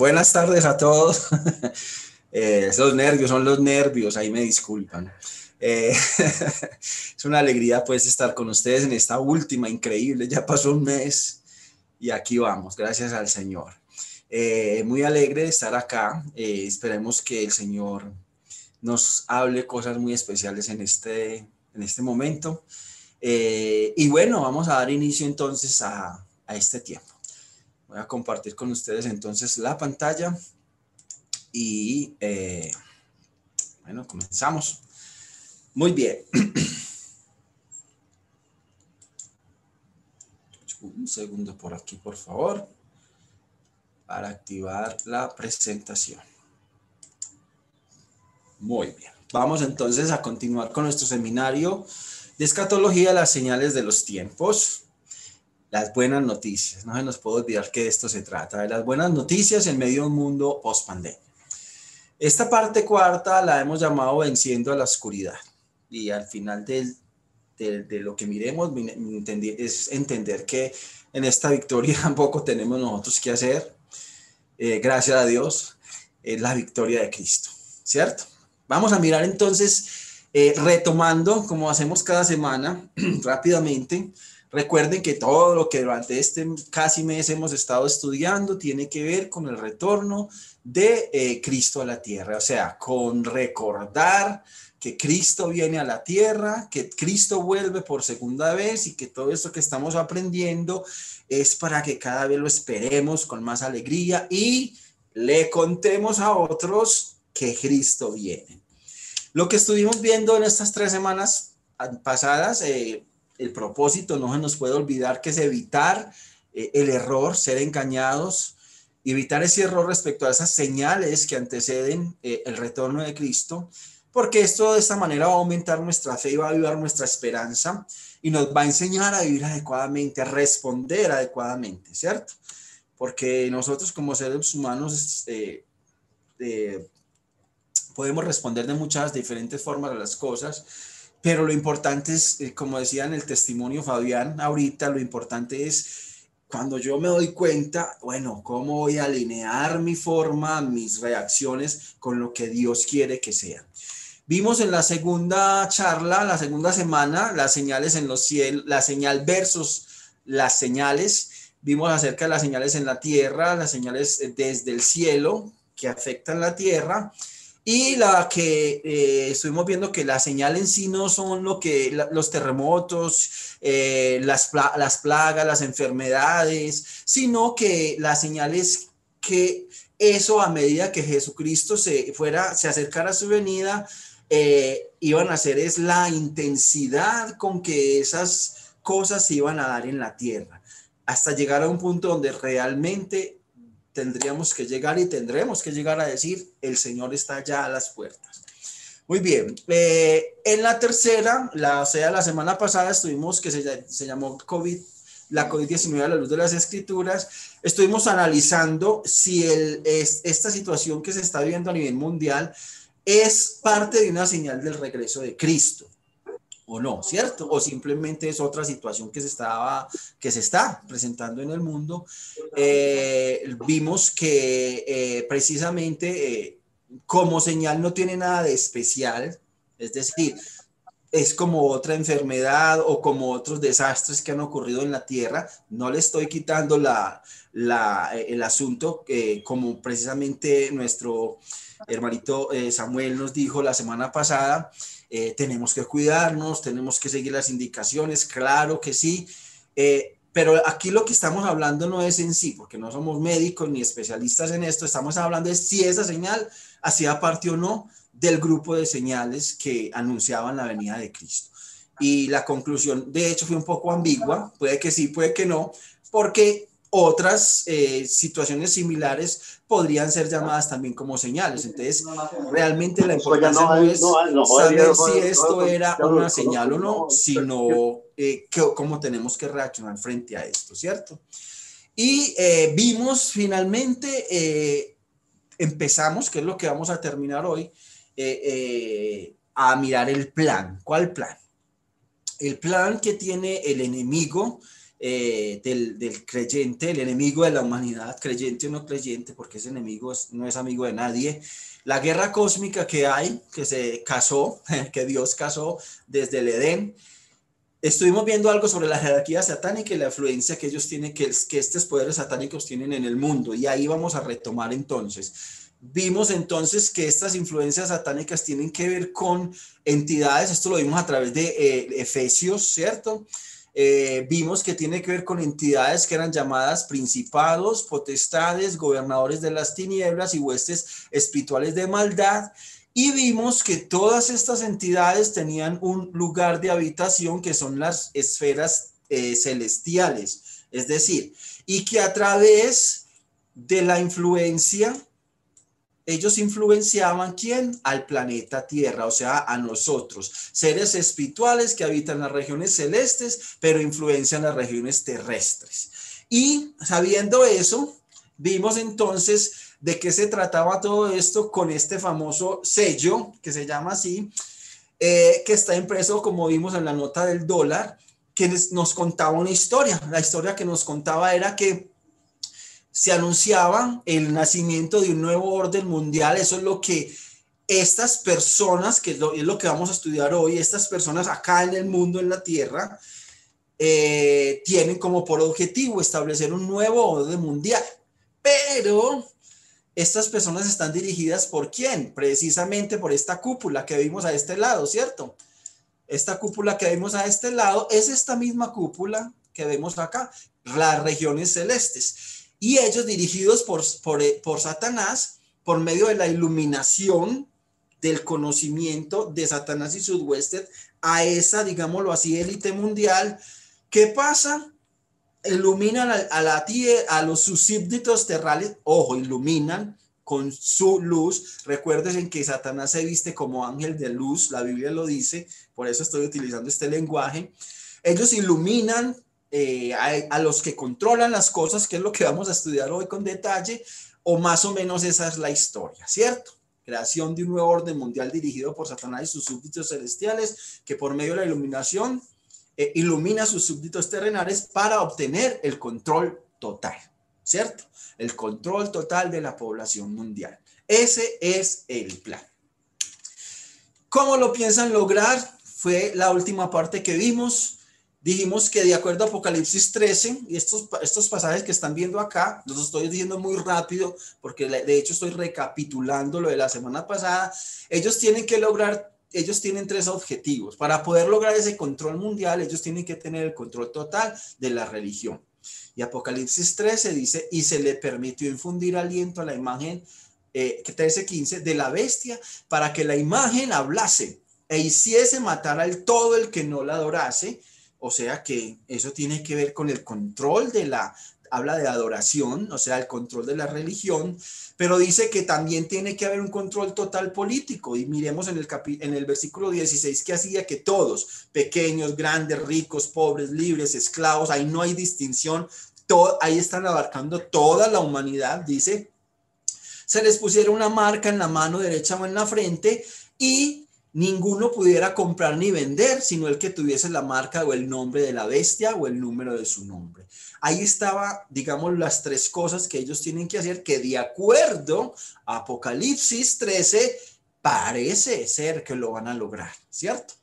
buenas tardes a todos. Eh, esos nervios son los nervios, ahí me disculpan. Eh, es una alegría pues estar con ustedes en esta última increíble, ya pasó un mes y aquí vamos, gracias al Señor. Eh, muy alegre de estar acá, esperemos que el Señor nos hable cosas muy especiales en este, en este momento. y bueno, vamos a dar inicio entonces a, a este tiempo. Voy a compartir con ustedes entonces la pantalla y eh, bueno, comenzamos. Muy bien. Un segundo por aquí, por favor, para activar la presentación. Muy bien. Vamos entonces a continuar con nuestro seminario de escatología, las señales de los tiempos las buenas noticias. No se nos puede olvidar que esto se trata de las buenas noticias en medio de un mundo post pandemia. Esta parte cuarta la hemos llamado venciendo a la oscuridad. Y al final de, lo que miremos es entender que en esta victoria tampoco tenemos nosotros que hacer. Eh, gracias a Dios, es la victoria de Cristo, ¿cierto? Vamos a mirar entonces, eh, retomando, como hacemos cada semana, rápidamente, Recuerden que todo lo que durante este casi mes hemos estado estudiando tiene que ver con el retorno de eh, Cristo a la tierra, o sea, con recordar que Cristo viene a la tierra, que Cristo vuelve por segunda vez y que todo esto que estamos aprendiendo es para que cada vez lo esperemos con más alegría y le contemos a otros que Cristo viene. Lo que estuvimos viendo en estas tres semanas pasadas, eh, el propósito, no se nos puede olvidar que es evitar eh, el error, ser engañados, evitar ese error respecto a esas señales que anteceden eh, el retorno de Cristo, porque esto de esta manera va a aumentar nuestra fe y va a ayudar nuestra esperanza y nos va a enseñar a vivir adecuadamente, a responder adecuadamente, ¿cierto? Porque nosotros como seres humanos eh, podemos responder de muchas diferentes formas a las cosas, pero lo importante es, eh, como decía en el testimonio Fabián ahorita, lo importante es cuando yo me doy cuenta, bueno, cómo voy a alinear mi forma, mis reacciones con lo que Dios quiere que sea. Vimos en la segunda charla, la segunda semana, las señales en los cielos, la señal versus las señales. Vimos acerca de las señales en la tierra, las señales desde el cielo que afectan la tierra y la que eh, estuvimos viendo que la señal en sí no son lo que los terremotos, eh, las, las plagas, las enfermedades, sino que la señal es que eso a medida que Jesucristo se fuera, se acercara a su venida, eh, iban a hacer es la intensidad con que esas cosas se iban a dar en la tierra, hasta llegar a un punto donde realmente tendríamos que llegar y tendremos que llegar a decir, el Señor está ya a las puertas. Muy bien, eh, en la tercera, la, o sea, la semana pasada estuvimos, que se, se llamó COVID, la COVID-19 a la luz de las escrituras, estuvimos analizando si el, es, esta situación que se está viviendo a nivel mundial es parte de una señal del regreso de Cristo o no, ¿cierto? O simplemente es otra situación que se estaba, que se está presentando en el mundo. Eh, vimos que eh, precisamente eh, como señal no tiene nada de especial, es decir, es como otra enfermedad o como otros desastres que han ocurrido en la tierra. No le estoy quitando la, la el asunto, como precisamente nuestro hermanito Samuel nos dijo la semana pasada, eh, tenemos que cuidarnos, tenemos que seguir las indicaciones, claro que sí, eh, pero aquí lo que estamos hablando no es en sí, porque no somos médicos ni especialistas en esto, estamos hablando de si esa señal hacía parte o no del grupo de señales que anunciaban la venida de Cristo. Y la conclusión, de hecho, fue un poco ambigua, puede que sí, puede que no, porque otras eh, situaciones similares podrían ser llamadas también como señales. Entonces, realmente la importancia no, es saber si esto era una señal o no, sino eh, cómo tenemos que reaccionar frente a esto, ¿cierto? Y eh, vimos finalmente, empezamos, que es lo que vamos a terminar hoy, a mirar el plan. ¿Cuál plan? El plan que tiene el enemigo eh, del, creyente, el enemigo de la humanidad, creyente o no creyente, porque ese enemigo no es amigo de nadie. La guerra cósmica que hay, que se casó, que Dios casó desde el Edén. Estuvimos viendo algo sobre la jerarquía satánica y la influencia que ellos tienen, que, que estos poderes satánicos tienen en el mundo. Y ahí vamos a retomar entonces. Vimos entonces que estas influencias satánicas tienen que ver con entidades, esto lo vimos a través de eh, Efesios, ¿cierto? Eh, vimos que tiene que ver con entidades que eran llamadas principados, potestades, gobernadores de las tinieblas y huestes espirituales de maldad. Y vimos que todas estas entidades tenían un lugar de habitación que son las esferas eh, celestiales. Es decir, y que a través de la influencia ellos influenciaban quién? Al planeta Tierra, o sea, a nosotros, seres espirituales que habitan las regiones celestes, pero influencian las regiones terrestres. Y sabiendo eso, vimos entonces de qué se trataba todo esto con este famoso sello, que se llama así, eh, que está impreso, como vimos en la nota del dólar, que nos contaba una historia. La historia que nos contaba era que se anunciaba el nacimiento de un nuevo orden mundial. Eso es lo que estas personas, que es lo, que vamos a estudiar hoy, estas personas acá en el mundo, en la Tierra, eh, tienen como por objetivo establecer un nuevo orden mundial. Pero estas personas están dirigidas por quién? Precisamente por esta cúpula que vimos a este lado, ¿cierto? Esta cúpula que vemos a este lado es esta misma cúpula que vemos acá, las regiones celestes y ellos dirigidos por, eh, por, Satanás, por medio de la iluminación del conocimiento de Satanás y sus a esa, digámoslo así, élite mundial. ¿Qué pasa? Iluminan a, la tierra, a los súbditos terrales, ojo, iluminan con su luz. Recuerden que Satanás se viste como ángel de luz, la Biblia lo dice, por eso estoy utilizando este lenguaje. Ellos iluminan eh, a, los que controlan las cosas, que es lo que vamos a estudiar hoy con detalle, o más o menos esa es la historia, ¿cierto? Creación de un nuevo orden mundial dirigido por Satanás y sus súbditos celestiales, que por medio de la iluminación eh, ilumina a sus súbditos terrenales para obtener el control total, ¿cierto? El control total de la población mundial. Ese es el plan. ¿Cómo lo piensan lograr? Fue la última parte que vimos dijimos que de acuerdo a Apocalipsis 13, y estos, estos pasajes que están viendo acá, los estoy diciendo muy rápido porque de hecho estoy recapitulando lo de la semana pasada, ellos tienen que lograr, ellos tienen tres objetivos. Para poder lograr ese control mundial, ellos tienen que tener el control total de la religión. Y Apocalipsis 13 dice, y se le permitió infundir aliento a la imagen eh, 13:15 de la bestia para que la imagen hablase e hiciese matar al todo el que no la adorase o sea que eso tiene que ver con el control de la, habla de adoración, o sea, el control de la religión, pero dice que también tiene que haber un control total político. Y miremos en el, en el versículo 16 que hacía que todos, pequeños, grandes, ricos, pobres, libres, esclavos, ahí no hay distinción, todo, ahí están abarcando toda la humanidad, dice, se les pusiera una marca en la mano derecha o en la frente y ninguno pudiera comprar ni vender, sino el que tuviese la marca o el nombre de la bestia o el número de su nombre. Ahí estaba, digamos, las tres cosas que ellos tienen que hacer, que de acuerdo a Apocalipsis 13, parece ser que lo van a lograr, ¿cierto?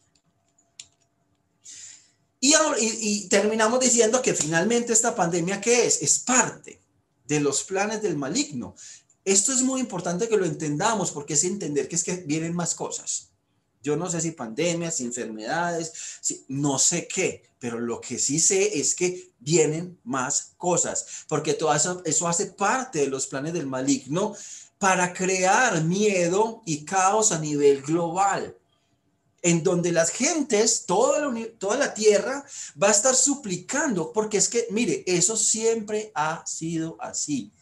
Y, y, terminamos diciendo que finalmente esta pandemia, ¿qué es? Es parte de los planes del maligno. Esto es muy importante que lo entendamos porque es entender que es que vienen más cosas. Yo no sé si pandemias, si enfermedades, no sé qué, pero lo que sí sé es que vienen más cosas, porque todo eso, eso hace parte de los planes del maligno para crear miedo y caos a nivel global en donde las gentes, toda la, toda la tierra va a estar suplicando, porque es que, mire, eso siempre ha sido así.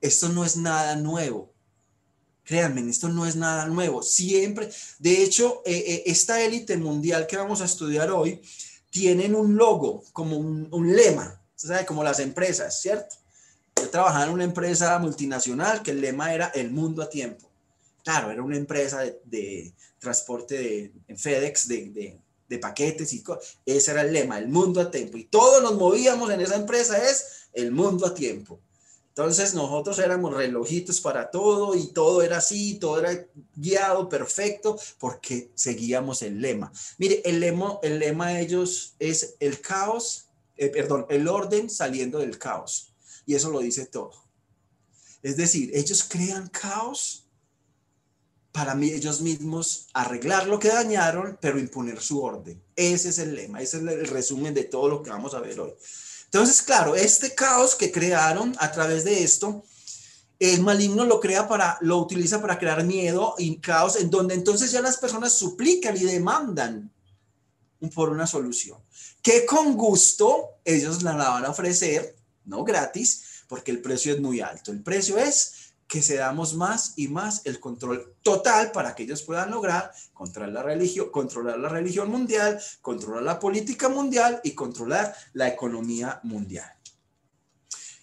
Esto no es nada nuevo. Créanme, esto no es nada nuevo. Siempre, de hecho, eh, eh, esta élite mundial que vamos a estudiar hoy, tienen un logo, como un, lema, ¿sabe? como las empresas, ¿cierto? Yo trabajaba en una empresa multinacional que el lema era el mundo a tiempo. Claro, era una empresa de, transporte de FedEx de, de paquetes y cosas. Ese era el lema, el mundo a tiempo. Y todos nos movíamos en esa empresa, es el mundo a tiempo. Entonces nosotros éramos relojitos para todo y todo era así, todo era guiado perfecto porque seguíamos el lema. Mire, el lema, el lema de ellos es el caos, eh, perdón, el orden saliendo del caos. Y eso lo dice todo. Es decir, ellos crean caos para mí, ellos mismos arreglar lo que dañaron, pero imponer su orden. Ese es el lema, ese es el resumen de todo lo que vamos a ver hoy. Entonces, claro, este caos que crearon a través de esto, el maligno lo crea para, lo utiliza para crear miedo y caos, en donde entonces ya las personas suplican y demandan por una solución, que con gusto ellos la van a ofrecer, no gratis, porque el precio es muy alto. El precio es que se damos más y más el control total para que ellos puedan lograr controlar la religión, controlar la religión mundial, controlar la política mundial y controlar la economía mundial.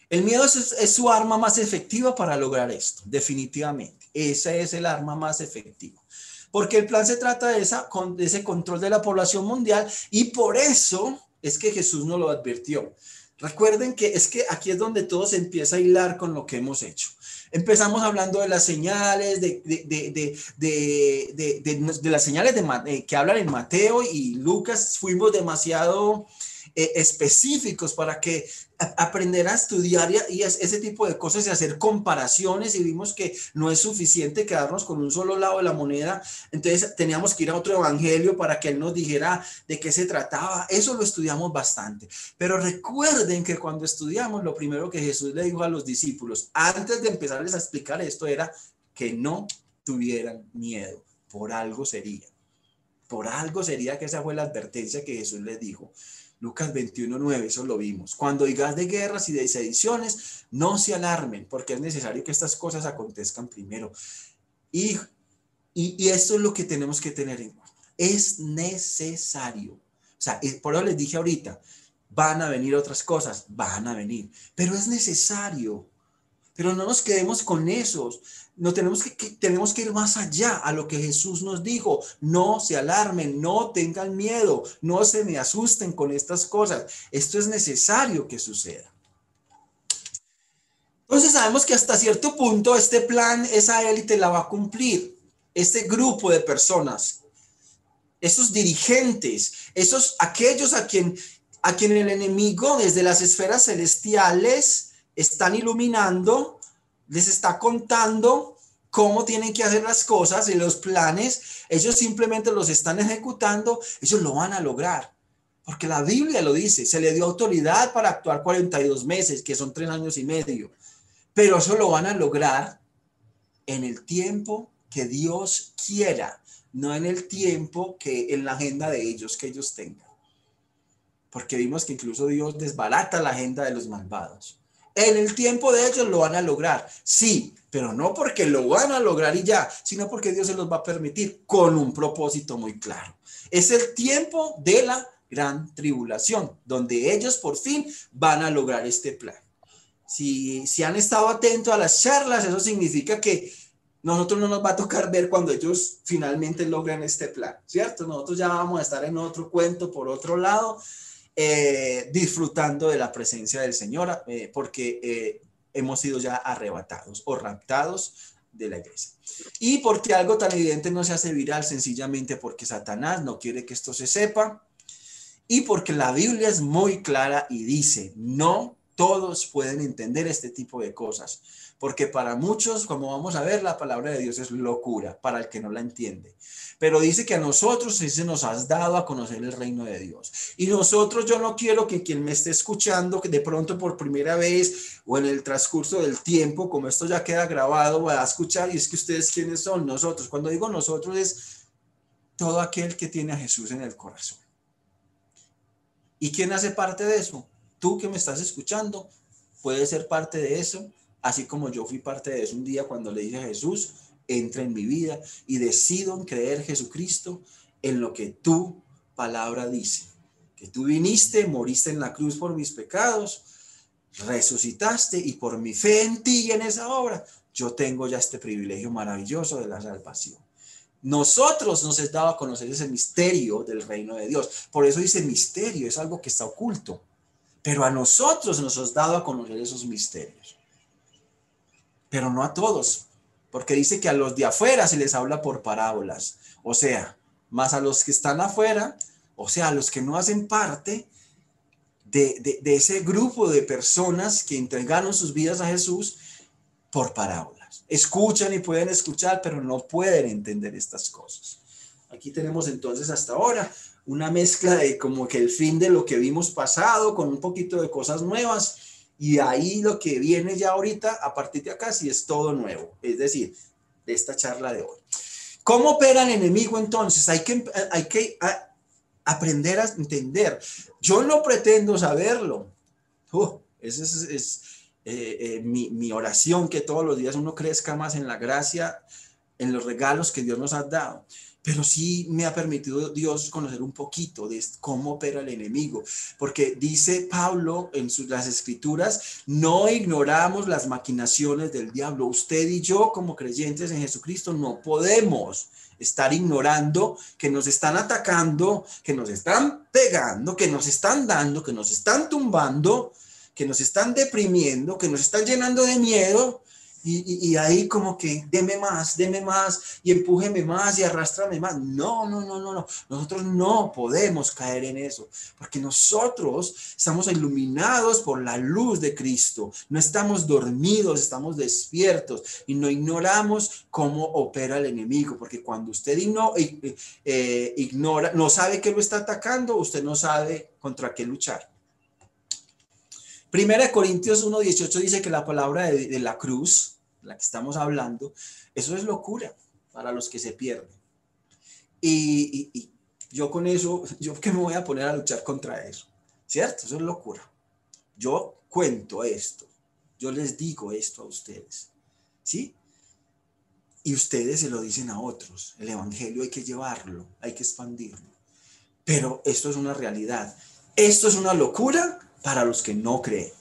El miedo es, su arma más efectiva para lograr esto, definitivamente. Ese es el arma más efectiva. Porque el plan se trata de, esa, de ese control de la población mundial y por eso es que Jesús nos lo advirtió. Recuerden que es que aquí es donde todo se empieza a hilar con lo que hemos hecho. Empezamos hablando de las señales, de, de, las señales de, que hablan en Mateo y Lucas. Fuimos demasiado eh, específicos para que aprender a estudiar y, ese tipo de cosas y hacer comparaciones y vimos que no es suficiente quedarnos con un solo lado de la moneda. Entonces teníamos que ir a otro evangelio para que él nos dijera de qué se trataba. Eso lo estudiamos bastante. Pero recuerden que cuando estudiamos, lo primero que Jesús le dijo a los discípulos, antes de empezarles a explicar esto, era que no tuvieran miedo. Por algo sería. Por algo sería que esa fue la advertencia que Jesús les dijo. Lucas 21.9, eso lo vimos. Cuando digas de guerras y de sediciones, no se alarmen, porque es necesario que estas cosas acontezcan primero. Y, y, esto es lo que tenemos que tener en cuenta. Es necesario. O sea, por eso les dije ahorita, van a venir otras cosas, van a venir, pero es necesario. Pero no nos quedemos con esos. No tenemos que, tenemos que ir más allá a lo que Jesús nos dijo. No se alarmen, no tengan miedo, no se me asusten con estas cosas. Esto es necesario que suceda. Entonces sabemos que hasta cierto punto este plan, esa élite la va a cumplir. Este grupo de personas, esos dirigentes, esos aquellos a quien a quien el enemigo desde las esferas celestiales están iluminando, les está contando cómo tienen que hacer las cosas y los planes, ellos simplemente los están ejecutando, ellos lo van a lograr. Porque la Biblia lo dice, se le dio autoridad para actuar 42 meses, que son tres años y medio. Pero eso lo van a lograr en el tiempo que Dios quiera, no en el tiempo que en la agenda de ellos que ellos tengan. Porque vimos que incluso Dios desbarata la agenda de los malvados. En el tiempo de ellos lo van a lograr, sí, pero no porque lo van a lograr y ya, sino porque Dios se los va a permitir con un propósito muy claro. Es el tiempo de la gran tribulación, donde ellos por fin van a lograr este plan. Si, si han estado atentos a las charlas, eso significa que nosotros no nos va a tocar ver cuando ellos finalmente logran este plan, ¿cierto? Nosotros ya vamos a estar en otro cuento por otro lado, eh, disfrutando de la presencia del Señor, eh, porque eh, hemos sido ya arrebatados o raptados de la iglesia. Y porque algo tan evidente no se hace viral, sencillamente porque Satanás no quiere que esto se sepa y porque la Biblia es muy clara y dice, no todos pueden entender este tipo de cosas, porque para muchos, como vamos a ver, la palabra de Dios es locura para el que no la entiende. Pero dice que a nosotros sí se nos has dado a conocer el reino de Dios. Y nosotros, yo no quiero que quien me esté escuchando, que de pronto por primera vez o en el transcurso del tiempo, como esto ya queda grabado, va a escuchar, y es que ustedes quiénes son, nosotros. Cuando digo nosotros es todo aquel que tiene a Jesús en el corazón. ¿Y quién hace parte de eso? Tú que me estás escuchando, puedes ser parte de eso, así como yo fui parte de eso un día cuando le dije a Jesús, entra en mi vida y decido en creer Jesucristo en lo que tu palabra dice. Que tú viniste, moriste en la cruz por mis pecados, resucitaste y por mi fe en ti y en esa obra, yo tengo ya este privilegio maravilloso de la salvación. Nosotros nos es dado a conocer ese misterio del reino de Dios. Por eso dice misterio, es algo que está oculto. Pero a nosotros nos es dado a conocer esos misterios. Pero no a todos, porque dice que a los de afuera se les habla por parábolas. O sea, más a los que están afuera, o sea, a los que no hacen parte de, de ese grupo de personas que entregaron sus vidas a Jesús por parábolas escuchan y pueden escuchar, pero no pueden entender estas cosas. Aquí tenemos entonces hasta ahora una mezcla de como que el fin de lo que vimos pasado con un poquito de cosas nuevas y ahí lo que viene ya ahorita a partir de acá sí es todo nuevo, es decir, de esta charla de hoy. ¿Cómo opera el enemigo entonces? Hay que, hay que aprender a entender. Yo no pretendo saberlo. Uh, ese es eh, eh, mi, oración, que todos los días uno crezca más en la gracia, en los regalos que Dios nos ha dado. Pero sí me ha permitido Dios conocer un poquito de cómo opera el enemigo, porque dice Pablo en sus, las escrituras, no ignoramos las maquinaciones del diablo. Usted y yo como creyentes en Jesucristo no podemos estar ignorando que nos están atacando, que nos están pegando, que nos están dando, que nos están tumbando que nos están deprimiendo, que nos están llenando de miedo, y, ahí como que deme más, deme más, y empújeme más y arrástrame más. No, no, no, no, no. Nosotros no podemos caer en eso, porque nosotros estamos iluminados por la luz de Cristo. No estamos dormidos, estamos despiertos y no ignoramos cómo opera el enemigo, porque cuando usted eh, eh, ignora, no sabe que lo está atacando, usted no sabe contra qué luchar. Primera de Corintios 1.18 dice que la palabra de, la cruz, la que estamos hablando, eso es locura para los que se pierden. Y, yo con eso, yo que me voy a poner a luchar contra eso, ¿cierto? Eso es locura. Yo cuento esto, yo les digo esto a ustedes, ¿sí? Y ustedes se lo dicen a otros. El Evangelio hay que llevarlo, hay que expandirlo. Pero esto es una realidad. Esto es una locura para los que no creen.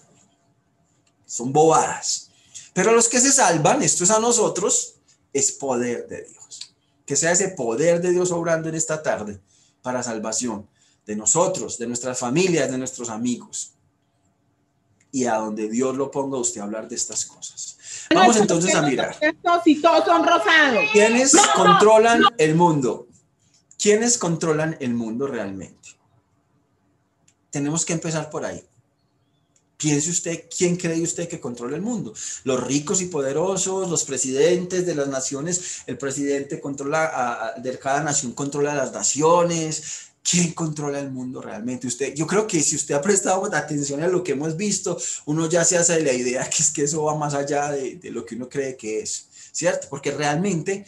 Son bobadas. Pero a los que se salvan, esto es a nosotros, es poder de Dios. Que sea ese poder de Dios obrando en esta tarde para salvación de nosotros, de nuestras familias, de nuestros amigos. Y a donde Dios lo ponga usted a hablar de estas cosas. Vamos entonces a mirar. Y todos son rosados. ¿Quiénes controlan el mundo? ¿Quiénes controlan el mundo realmente? Tenemos que empezar por ahí. Piense usted, ¿quién cree usted que controla el mundo? Los ricos y poderosos, los presidentes de las naciones, el presidente controla, de cada nación controla las naciones. ¿Quién controla el mundo realmente? Usted, yo creo que si usted ha prestado atención a lo que hemos visto, uno ya se hace la idea que es que eso va más allá de, lo que uno cree que es, ¿cierto? Porque realmente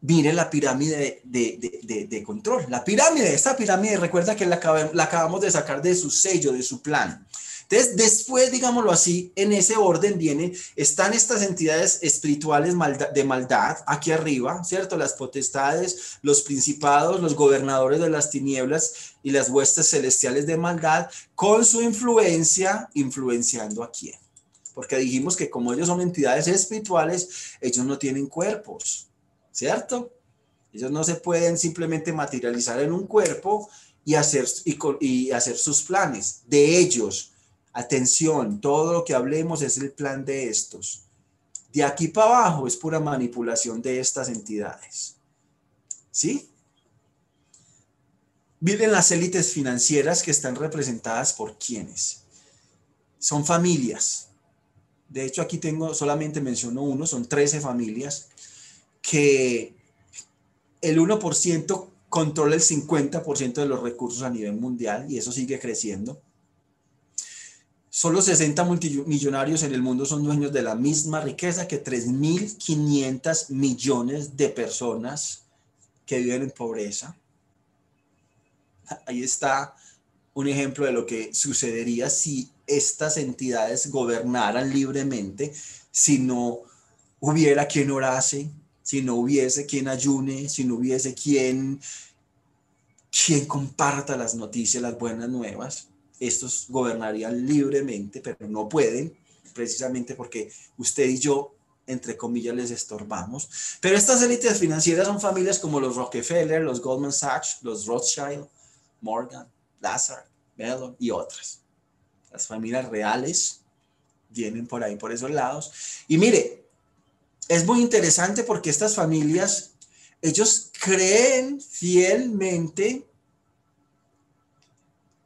mire la pirámide de, de, control. La pirámide, esta pirámide, recuerda que la, la, acabamos de sacar de su sello, de su plan. Entonces, después, digámoslo así, en ese orden vienen, están estas entidades espirituales de maldad aquí arriba, ¿cierto? Las potestades, los principados, los gobernadores de las tinieblas y las huestes celestiales de maldad, con su influencia, influenciando a quién. Porque dijimos que como ellos son entidades espirituales, ellos no tienen cuerpos, ¿cierto? Ellos no se pueden simplemente materializar en un cuerpo y hacer, y, y hacer sus planes. De ellos, Atención, todo lo que hablemos es el plan de estos. De aquí para abajo es pura manipulación de estas entidades. ¿Sí? Miren las élites financieras que están representadas por quienes. Son familias. De hecho, aquí tengo, solamente menciono uno, son 13 familias que el 1% controla el 50% de los recursos a nivel mundial y eso sigue creciendo. Solo 60 multimillonarios en el mundo son dueños de la misma riqueza que 3.500 millones de personas que viven en pobreza. Ahí está un ejemplo de lo que sucedería si estas entidades gobernaran libremente, si no hubiera quien orase, si no hubiese quien ayune, si no hubiese quien, quien comparta las noticias, las buenas nuevas estos gobernarían libremente, pero no pueden, precisamente porque usted y yo entre comillas, les estorbamos. Pero estas élites financieras son familias como los Rockefeller, los Goldman Sachs, los Rothschild, Morgan, Lazard, Mellon y otras. Las familias reales vienen por ahí, por esos lados. Y mire, es muy interesante porque estas familias, ellos creen fielmente,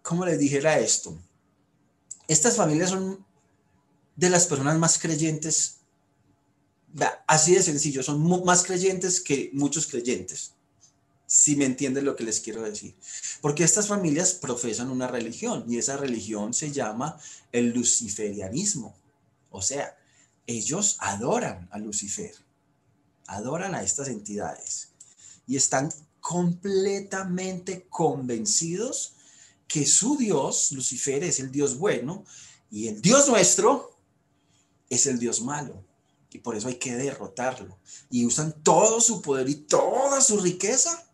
¿cómo les dijera esto? Estas familias son de las personas más creyentes, así de sencillo, son más creyentes que muchos creyentes, si me entienden lo que les quiero decir. Porque estas familias profesan una religión y esa religión se llama el luciferianismo. O sea, ellos adoran a Lucifer, adoran a estas entidades y están completamente convencidos que su Dios, Lucifer, es el Dios bueno y el Dios nuestro es el Dios malo. Y por eso hay que derrotarlo. Y usan todo su poder y toda su riqueza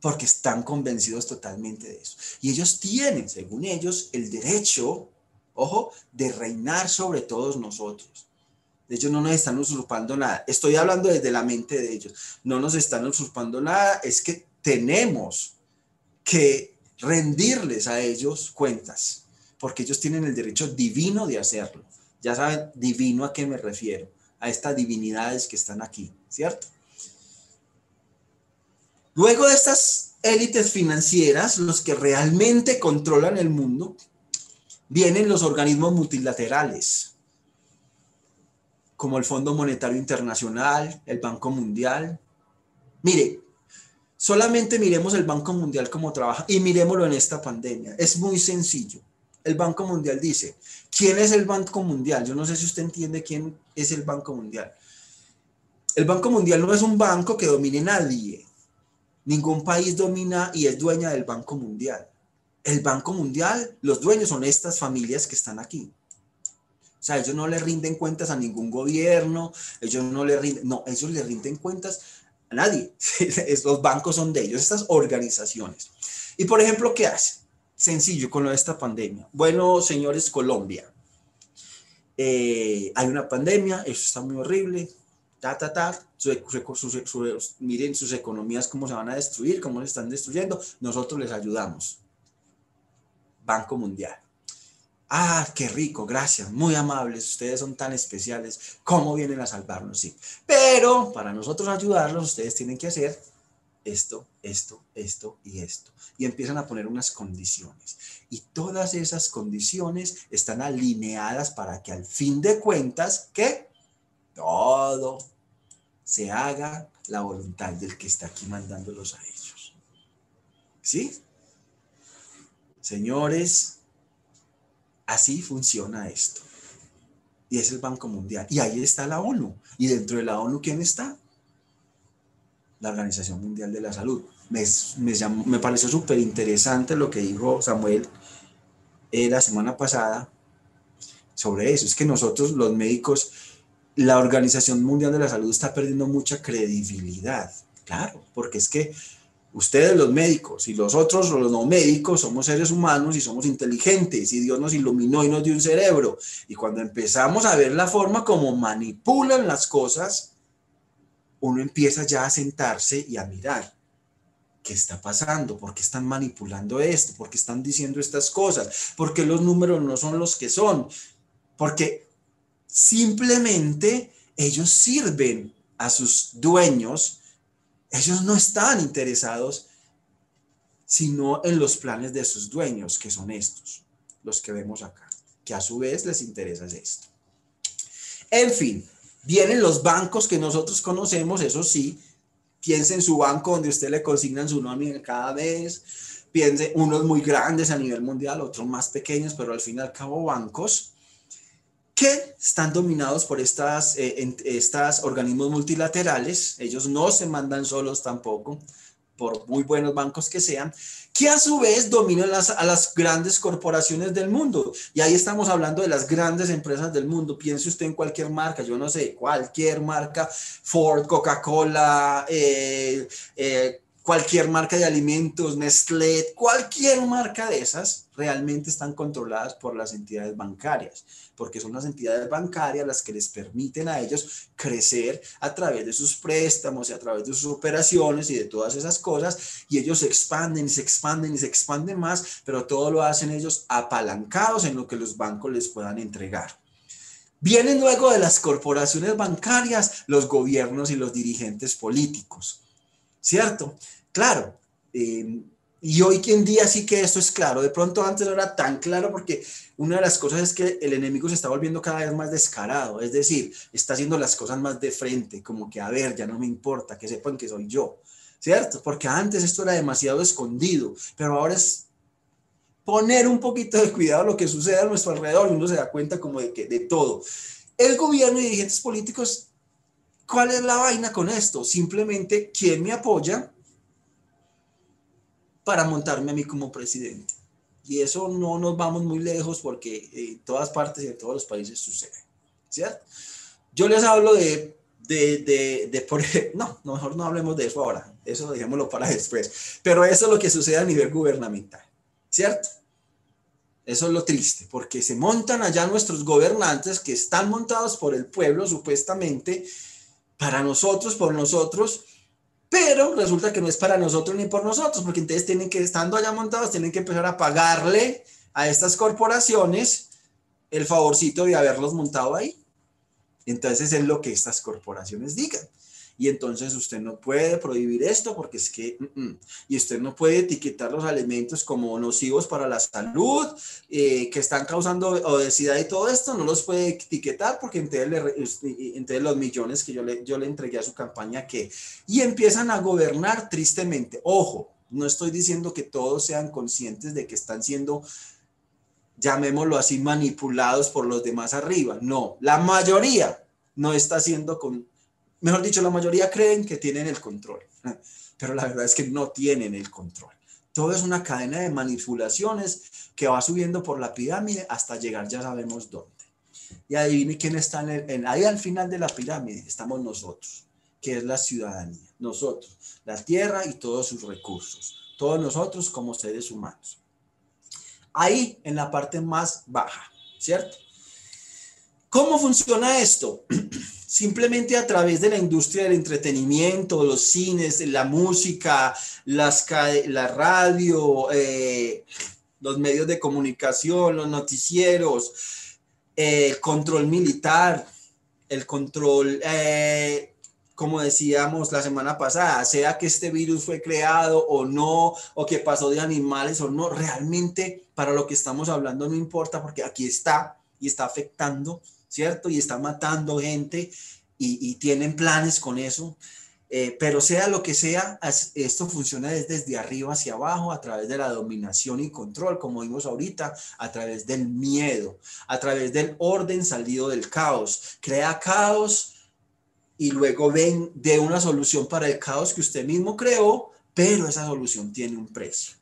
porque están convencidos totalmente de eso. Y ellos tienen, según ellos, el derecho, ojo, de reinar sobre todos nosotros. Hecho, no nos están usurpando nada. Estoy hablando desde la mente de ellos. No nos están usurpando nada. Es que tenemos que rendirles a ellos cuentas, porque ellos tienen el derecho divino de hacerlo. Ya saben, divino a qué me refiero, a estas divinidades que están aquí, ¿cierto? Luego de estas élites financieras, los que realmente controlan el mundo, vienen los organismos multilaterales, como el Fondo Monetario Internacional, el Banco Mundial. Mire, solamente miremos el Banco Mundial cómo trabaja y miremoslo en esta pandemia. Es muy sencillo. El Banco Mundial dice, ¿quién es el Banco Mundial? Yo no sé si usted entiende quién es el Banco Mundial. El Banco Mundial no es un banco que domine nadie. Ningún país domina y es dueña del Banco Mundial. El Banco Mundial, los dueños son estas familias que están aquí. Sea, ellos no le rinden cuentas a ningún gobierno, ellos no le rinden, no, ellos le rinden cuentas a nadie. Los bancos son de ellos, estas organizaciones. Y por ejemplo, ¿qué hacen? Sencillo con lo de esta pandemia. Bueno, señores, Colombia, eh, hay una pandemia, eso está muy horrible, ta, ta, ta, miren sus economías cómo se van a destruir, cómo se están destruyendo, nosotros les ayudamos. Banco Mundial. Ah, qué rico, gracias, muy amables, ustedes son tan especiales, ¿cómo vienen a salvarnos? Sí, pero para nosotros ayudarlos, ustedes tienen que hacer esto, esto, esto y esto. Y empiezan a poner unas condiciones. Y todas esas condiciones están alineadas para que al fin de cuentas, que todo se haga la voluntad del que está aquí mandándolos a ellos. ¿Sí? Señores, Así funciona esto. Y es el Banco Mundial. Y ahí está la ONU. Y dentro de la ONU, ¿quién está? La Organización Mundial de la Salud. Me, me, pareció súper interesante lo que dijo Samuel eh, la semana pasada sobre eso. Es que nosotros, los médicos, la Organización Mundial de la Salud está perdiendo mucha credibilidad. Claro, porque es que Ustedes los médicos y los otros los no médicos somos seres humanos y somos inteligentes y Dios nos iluminó y nos dio un cerebro. Y cuando empezamos a ver la forma como manipulan las cosas, uno empieza ya a sentarse y a mirar. ¿Qué está pasando? ¿Por qué están manipulando esto? ¿Por qué están diciendo estas cosas? ¿Por qué los números no son los que son? Porque simplemente ellos sirven a sus dueños ellos no están interesados sino en los planes de sus dueños, que son estos, los que vemos acá, que a su vez les interesa esto. En fin, vienen los bancos que nosotros conocemos, eso sí, piense en su banco donde usted le consignan su nómina cada vez, piense unos muy grandes a nivel mundial, otros más pequeños, pero al fin y al cabo bancos que están dominados por estas, eh, estas organismos multilaterales, ellos no se mandan solos tampoco, por muy buenos bancos que sean, que a su vez dominan las, a las grandes corporaciones del mundo. Y ahí estamos hablando de las grandes empresas del mundo. Piense usted en cualquier marca, yo no sé, cualquier marca, Ford, Coca-Cola, eh, eh, cualquier marca de alimentos, Nestlé, cualquier marca de esas, realmente están controladas por las entidades bancarias, porque son las entidades bancarias las que les permiten a ellos crecer a través de sus préstamos y a través de sus operaciones y de todas esas cosas, y ellos se expanden y se expanden y se expanden más, pero todo lo hacen ellos apalancados en lo que los bancos les puedan entregar. Vienen luego de las corporaciones bancarias los gobiernos y los dirigentes políticos, ¿cierto? Claro. Eh, y hoy en día sí que esto es claro. De pronto antes no era tan claro porque una de las cosas es que el enemigo se está volviendo cada vez más descarado. Es decir, está haciendo las cosas más de frente, como que a ver, ya no me importa, que sepan que soy yo. ¿Cierto? Porque antes esto era demasiado escondido, pero ahora es poner un poquito de cuidado a lo que sucede a nuestro alrededor y uno se da cuenta como de que de todo. El gobierno y dirigentes políticos, ¿cuál es la vaina con esto? Simplemente, ¿quién me apoya para montarme a mí como presidente? Y eso no nos vamos muy lejos porque en todas partes y en todos los países sucede, ¿cierto? Yo les hablo de, de, de, de por, no, mejor no hablemos de eso ahora, eso dejémoslo para después, pero eso es lo que sucede a nivel gubernamental, ¿cierto? Eso es lo triste, porque se montan allá nuestros gobernantes que están montados por el pueblo, supuestamente, para nosotros, por nosotros, pero resulta que no es para nosotros ni por nosotros, porque entonces tienen que, estando allá montados, tienen que empezar a pagarle a estas corporaciones el favorcito de haberlos montado ahí. Entonces es lo que estas corporaciones digan y entonces usted no puede prohibir esto porque es que, mm, mm. y usted no puede etiquetar los alimentos como nocivos para la salud, eh, que están causando obesidad y todo esto, no los puede etiquetar porque entonces, los millones que yo le, yo le entregué a su campaña, que, y empiezan a gobernar tristemente. Ojo, no estoy diciendo que todos sean conscientes de que están siendo llamémoslo así, manipulados por los demás arriba. No, la mayoría no está siendo con, mejor dicho, la mayoría creen que tienen el control, pero la verdad es que no tienen el control. Todo es una cadena de manipulaciones que va subiendo por la pirámide hasta llegar ya sabemos dónde. Y adivine quién está en, ahí al final de la pirámide. Estamos nosotros, que es la ciudadanía. Nosotros, la tierra y todos sus recursos. Todos nosotros como seres humanos. Ahí en la parte más baja, ¿cierto? ¿Cómo funciona esto? simplemente a través de la industria del entretenimiento, los cines, la música, la radio, eh, los medios de comunicación, los noticieros, el control militar, el control, eh, como decíamos la semana pasada, sea que este virus fue creado o no, o que pasó de animales o no, realmente para lo que estamos hablando no importa porque aquí está y está afectando ¿cierto? Y está matando gente y, tienen planes con eso. Eh, pero sea lo que sea, esto funciona desde, arriba hacia abajo, a través de la dominación y control, como vimos ahorita, a través del miedo, a través del orden salido del caos. Crea caos y luego ven de una solución para el caos que usted mismo creó, pero esa solución tiene un precio.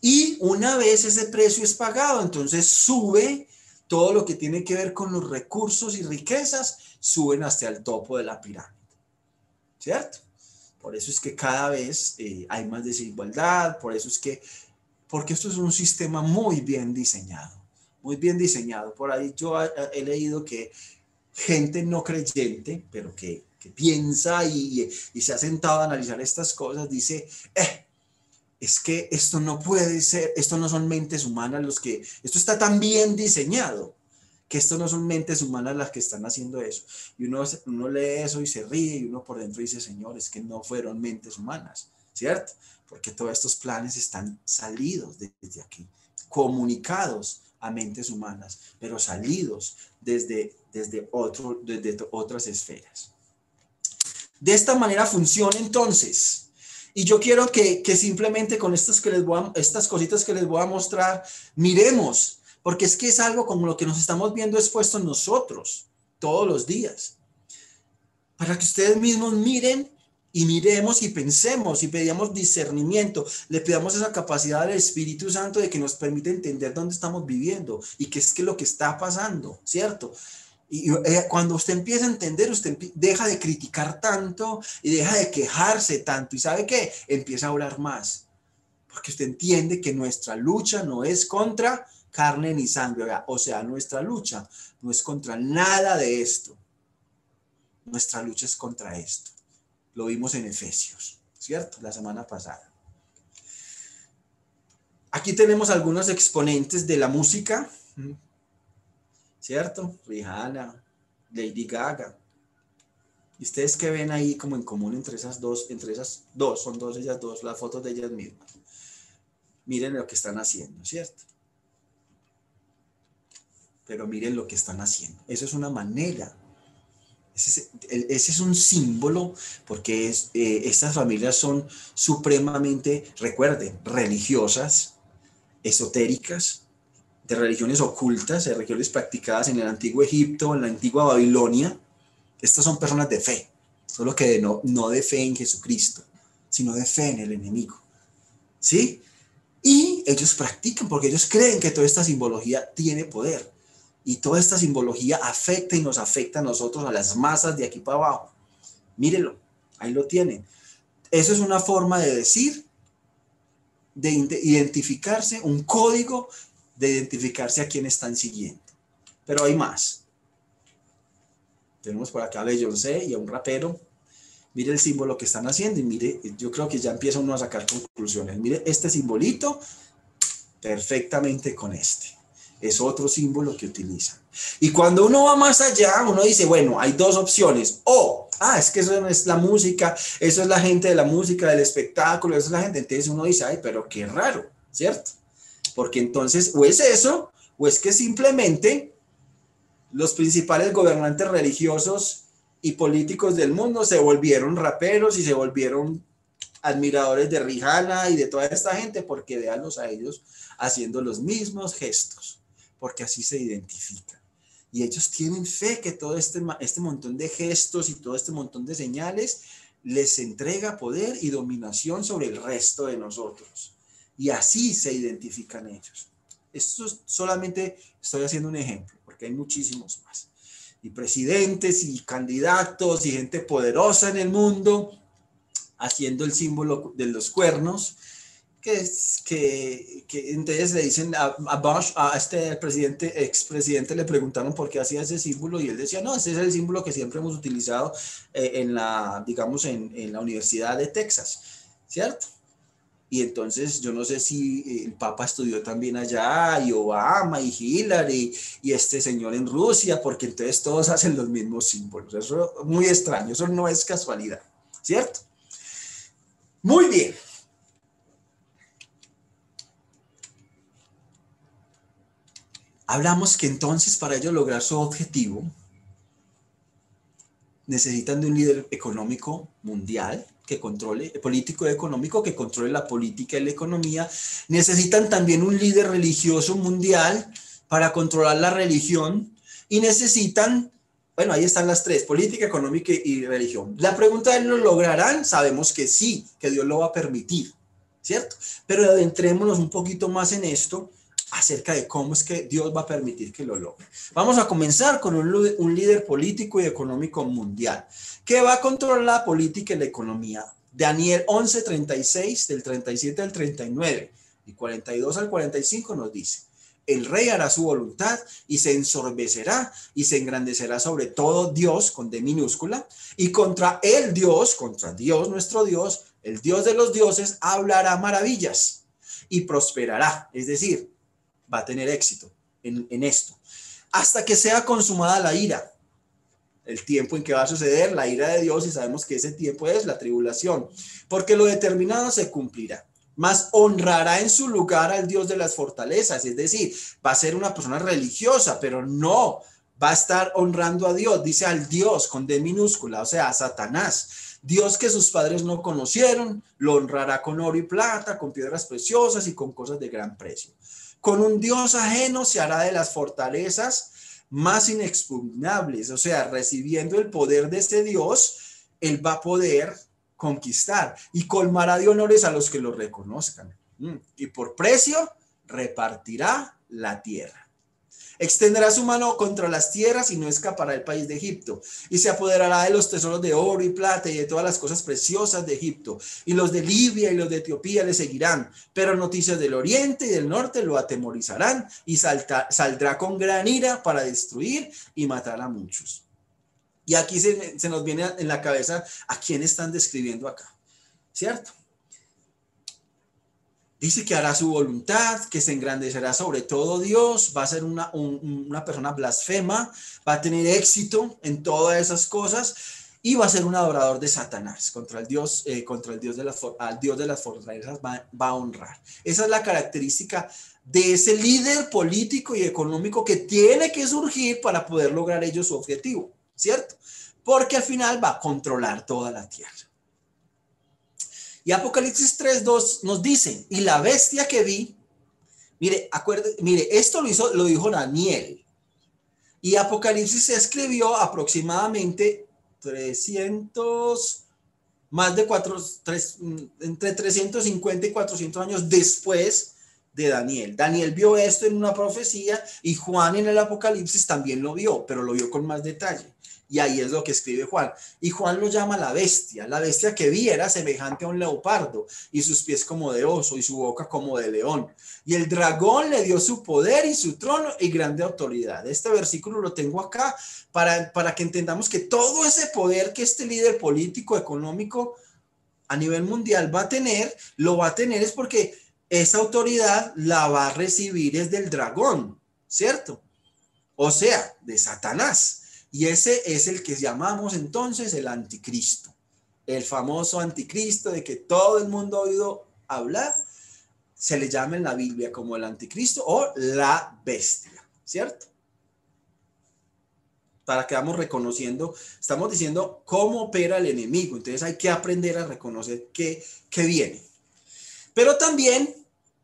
Y una vez ese precio es pagado, entonces sube todo lo que tiene que ver con los recursos y riquezas suben hasta el topo de la pirámide. ¿Cierto? Por eso es que cada vez eh, hay más desigualdad, por eso es que, porque esto es un sistema muy bien diseñado, muy bien diseñado. Por ahí yo he, leído que gente no creyente, pero que, piensa y, y, se ha sentado a analizar estas cosas, dice, eh, es que esto no puede ser, esto no son mentes humanas los que, esto está tan bien diseñado, que esto no son mentes humanas las que están haciendo eso. Y uno, uno lee eso y se ríe y uno por dentro dice, Señor, es que no fueron mentes humanas, ¿cierto? Porque todos estos planes están salidos desde aquí, comunicados a mentes humanas, pero salidos desde, desde, otras esferas. De esta manera funciona entonces y yo quiero que, simplemente con estas, que les voy estas cositas que les voy a mostrar, miremos, porque es que es algo como lo que nos estamos viendo expuestos nosotros todos los días. Para que ustedes mismos miren y miremos y pensemos y pedíamos discernimiento, le pidamos esa capacidad del Espíritu Santo de que nos permite entender dónde estamos viviendo y qué es que lo que está pasando, ¿cierto? Y eh, cuando usted empieza a entender, usted deja de criticar tanto y deja de quejarse tanto. ¿Y sabe qué? Empieza a orar más. Porque usted entiende que nuestra lucha no es contra carne ni sangre. O sea, nuestra lucha no es contra nada de esto. Nuestra lucha es contra esto. Lo vimos en Efesios, ¿cierto? La semana pasada. Aquí tenemos algunos exponentes de la música ¿cierto? Rihanna, Lady Gaga. ¿Y ustedes qué ven ahí como en común entre esas dos? Entre esas dos, son dos ellas dos, las fotos de ellas mismas. Miren lo que están haciendo, ¿cierto? Pero miren lo que están haciendo. Eso es una manera. Ese es, un símbolo porque es, eh, estas familias son supremamente, recuerden, religiosas, esotéricas, de religiones ocultas, de religiones practicadas en el antiguo Egipto, en la antigua Babilonia. Estas son personas de fe, solo que no, no de fe en Jesucristo, sino de fe en el enemigo. ¿Sí? Y ellos practican porque ellos creen que toda esta simbología tiene poder. Y toda esta simbología afecta y nos afecta a nosotros, a las masas de aquí para abajo. Mírenlo, ahí lo tienen. Eso es una forma de decir, de identificarse, un código de identificarse a quién están siguiendo. Pero hay más. Tenemos por acá a Beyoncé y a un rapero. Mire el símbolo que están haciendo y mire, yo creo que ya empieza uno a sacar conclusiones. Mire este simbolito perfectamente con este. Es otro símbolo que utilizan. Y cuando uno va más allá, uno dice, bueno, hay dos opciones. O, ah, es que eso no es la música, eso es la gente de la música, del espectáculo, eso es la gente. Entonces uno dice, ay, pero qué raro, ¿cierto? Porque entonces, o es eso, o es que simplemente los principales gobernantes religiosos y políticos del mundo se volvieron raperos y se volvieron admiradores de Rihanna y de toda esta gente, porque véanlos a ellos haciendo los mismos gestos, porque así se identifican. Y ellos tienen fe que todo este, este montón de gestos y todo este montón de señales les entrega poder y dominación sobre el resto de nosotros. Y así se identifican ellos. Esto solamente estoy haciendo un ejemplo, porque hay muchísimos más. Y presidentes y candidatos y gente poderosa en el mundo haciendo el símbolo de los cuernos, que, es, que, que entonces le dicen a, Bush, a este presidente, expresidente, le preguntaron por qué hacía ese símbolo y él decía, no, ese es el símbolo que siempre hemos utilizado eh, en la, digamos, en, en la Universidad de Texas, ¿cierto? Y entonces yo no sé si el Papa estudió también allá, y Obama, y Hillary, y este señor en Rusia, porque entonces todos hacen los mismos símbolos. Eso es muy extraño, eso no es casualidad, ¿cierto? Muy bien. Hablamos que entonces para ellos lograr su objetivo necesitan de un líder económico mundial que controle, político económico que controle la política y la economía. Necesitan también un líder religioso mundial para controlar la religión y necesitan, bueno, ahí están las tres, política, económica y religión. La pregunta es, ¿lo lograrán? Sabemos que sí, que Dios lo va a permitir, ¿cierto? Pero adentrémonos un poquito más en esto acerca de cómo es que Dios va a permitir que lo logre. Vamos a comenzar con un, un líder político y económico mundial que va a controlar la política y la economía. Daniel 11:36, del 37 al 39 y 42 al 45 nos dice, el rey hará su voluntad y se ensorbecerá y se engrandecerá sobre todo Dios con D minúscula y contra el Dios, contra Dios nuestro Dios, el Dios de los dioses, hablará maravillas y prosperará. Es decir, va a tener éxito en, esto. Hasta que sea consumada la ira el tiempo en que va a suceder la ira de Dios y sabemos que ese tiempo es la tribulación, porque lo determinado se cumplirá. Más honrará en su lugar al Dios de las fortalezas, es decir, va a ser una persona religiosa, pero no va a estar honrando a Dios, dice al Dios con D minúscula, o sea, a Satanás. Dios que sus padres no conocieron, lo honrará con oro y plata, con piedras preciosas y con cosas de gran precio. Con un Dios ajeno se hará de las fortalezas más inexpugnables, o sea, recibiendo el poder de este Dios, él va a poder conquistar y colmará de honores a los que lo reconozcan. Mm, y por precio repartirá la tierra. Extenderá su mano contra las tierras y no escapará del país de Egipto. Y se apoderará de los tesoros de oro y plata y de todas las cosas preciosas de Egipto. Y los de Libia y los de Etiopía le seguirán. Pero noticias del oriente y del norte lo atemorizarán y saldrá con gran ira para destruir y matar a muchos. Y aquí se, se nos viene en la cabeza a quién están describiendo acá. ¿Cierto? Dice que hará su voluntad, que se engrandecerá sobre todo Dios, va a ser una, una persona blasfema, va a tener éxito en todas esas cosas y va a ser un adorador de Satanás contra el Dios, eh, contra el Dios de las, al Dios de las fortalezas va, va, a honrar. Esa es la característica de ese líder político y económico que tiene que surgir para poder lograr ellos su objetivo, ¿cierto? Porque al final va a controlar toda la tierra. Y Apocalipsis 3.2 nos dice, y la bestia que vi, mire, acuerde, mire, esto lo, hizo, lo dijo Daniel. Y Apocalipsis se escribió aproximadamente 300, más de 4, 3, entre 350 y 400 años después de Daniel. Daniel vio esto en una profecía y Juan en el Apocalipsis también lo vio, pero lo vio con más detalle. Y ahí es lo que escribe Juan. Y Juan lo llama la bestia. La bestia que vi era semejante a un leopardo y sus pies como de oso y su boca como de león. Y el dragón le dio su poder y su trono y grande autoridad. Este versículo lo tengo acá para, para que entendamos que todo ese poder que este líder político, económico a nivel mundial va a tener, lo va a tener es porque esa autoridad la va a recibir es del dragón, ¿cierto? O sea, de Satanás. Y ese es el que llamamos entonces el anticristo. El famoso anticristo de que todo el mundo ha oído hablar, se le llama en la Biblia como el anticristo o la bestia, ¿cierto? Para que vamos reconociendo, estamos diciendo cómo opera el enemigo. Entonces hay que aprender a reconocer qué, qué viene. Pero también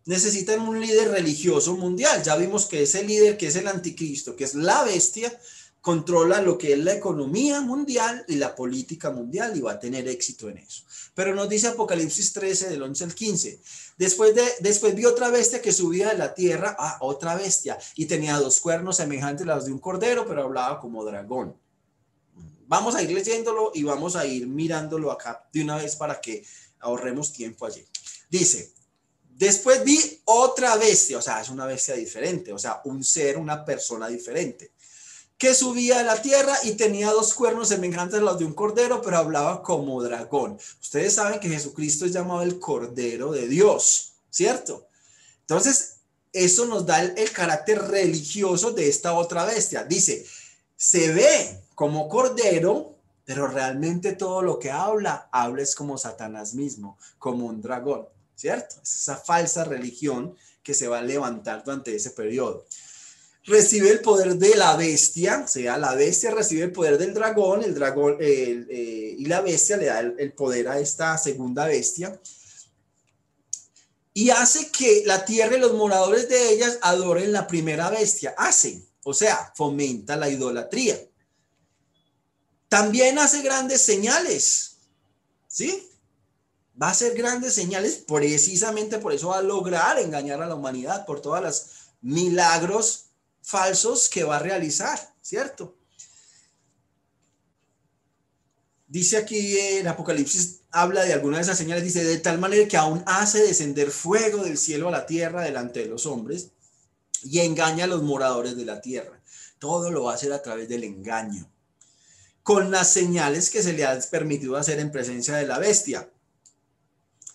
necesitan un líder religioso mundial. Ya vimos que ese líder, que es el anticristo, que es la bestia, controla lo que es la economía mundial y la política mundial y va a tener éxito en eso. Pero nos dice Apocalipsis 13 del 11 al 15. Después, de, después vi otra bestia que subía de la tierra, ah, otra bestia, y tenía dos cuernos semejantes a los de un cordero, pero hablaba como dragón. Vamos a ir leyéndolo y vamos a ir mirándolo acá de una vez para que ahorremos tiempo allí. Dice, después vi otra bestia, o sea, es una bestia diferente, o sea, un ser, una persona diferente que subía a la tierra y tenía dos cuernos semejantes a los de un cordero, pero hablaba como dragón. Ustedes saben que Jesucristo es llamado el Cordero de Dios, ¿cierto? Entonces, eso nos da el, carácter religioso de esta otra bestia. Dice, se ve como cordero, pero realmente todo lo que habla, habla es como Satanás mismo, como un dragón, ¿cierto? Es esa falsa religión que se va a levantar durante ese periodo recibe el poder de la bestia, o sea, la bestia recibe el poder del dragón, el dragón eh, y la bestia le da el, poder a esta segunda bestia y hace que la tierra y los moradores de ellas adoren la primera bestia, hace, o sea, fomenta la idolatría. También hace grandes señales, ¿sí? Va a hacer grandes señales, precisamente por eso va a lograr engañar a la humanidad, por todas las milagros falsos que va a realizar, ¿cierto? Dice aquí en Apocalipsis, habla de algunas de esas señales, dice, de tal manera que aún hace descender fuego del cielo a la tierra delante de los hombres y engaña a los moradores de la tierra. Todo lo va a hacer a través del engaño, con las señales que se le ha permitido hacer en presencia de la bestia,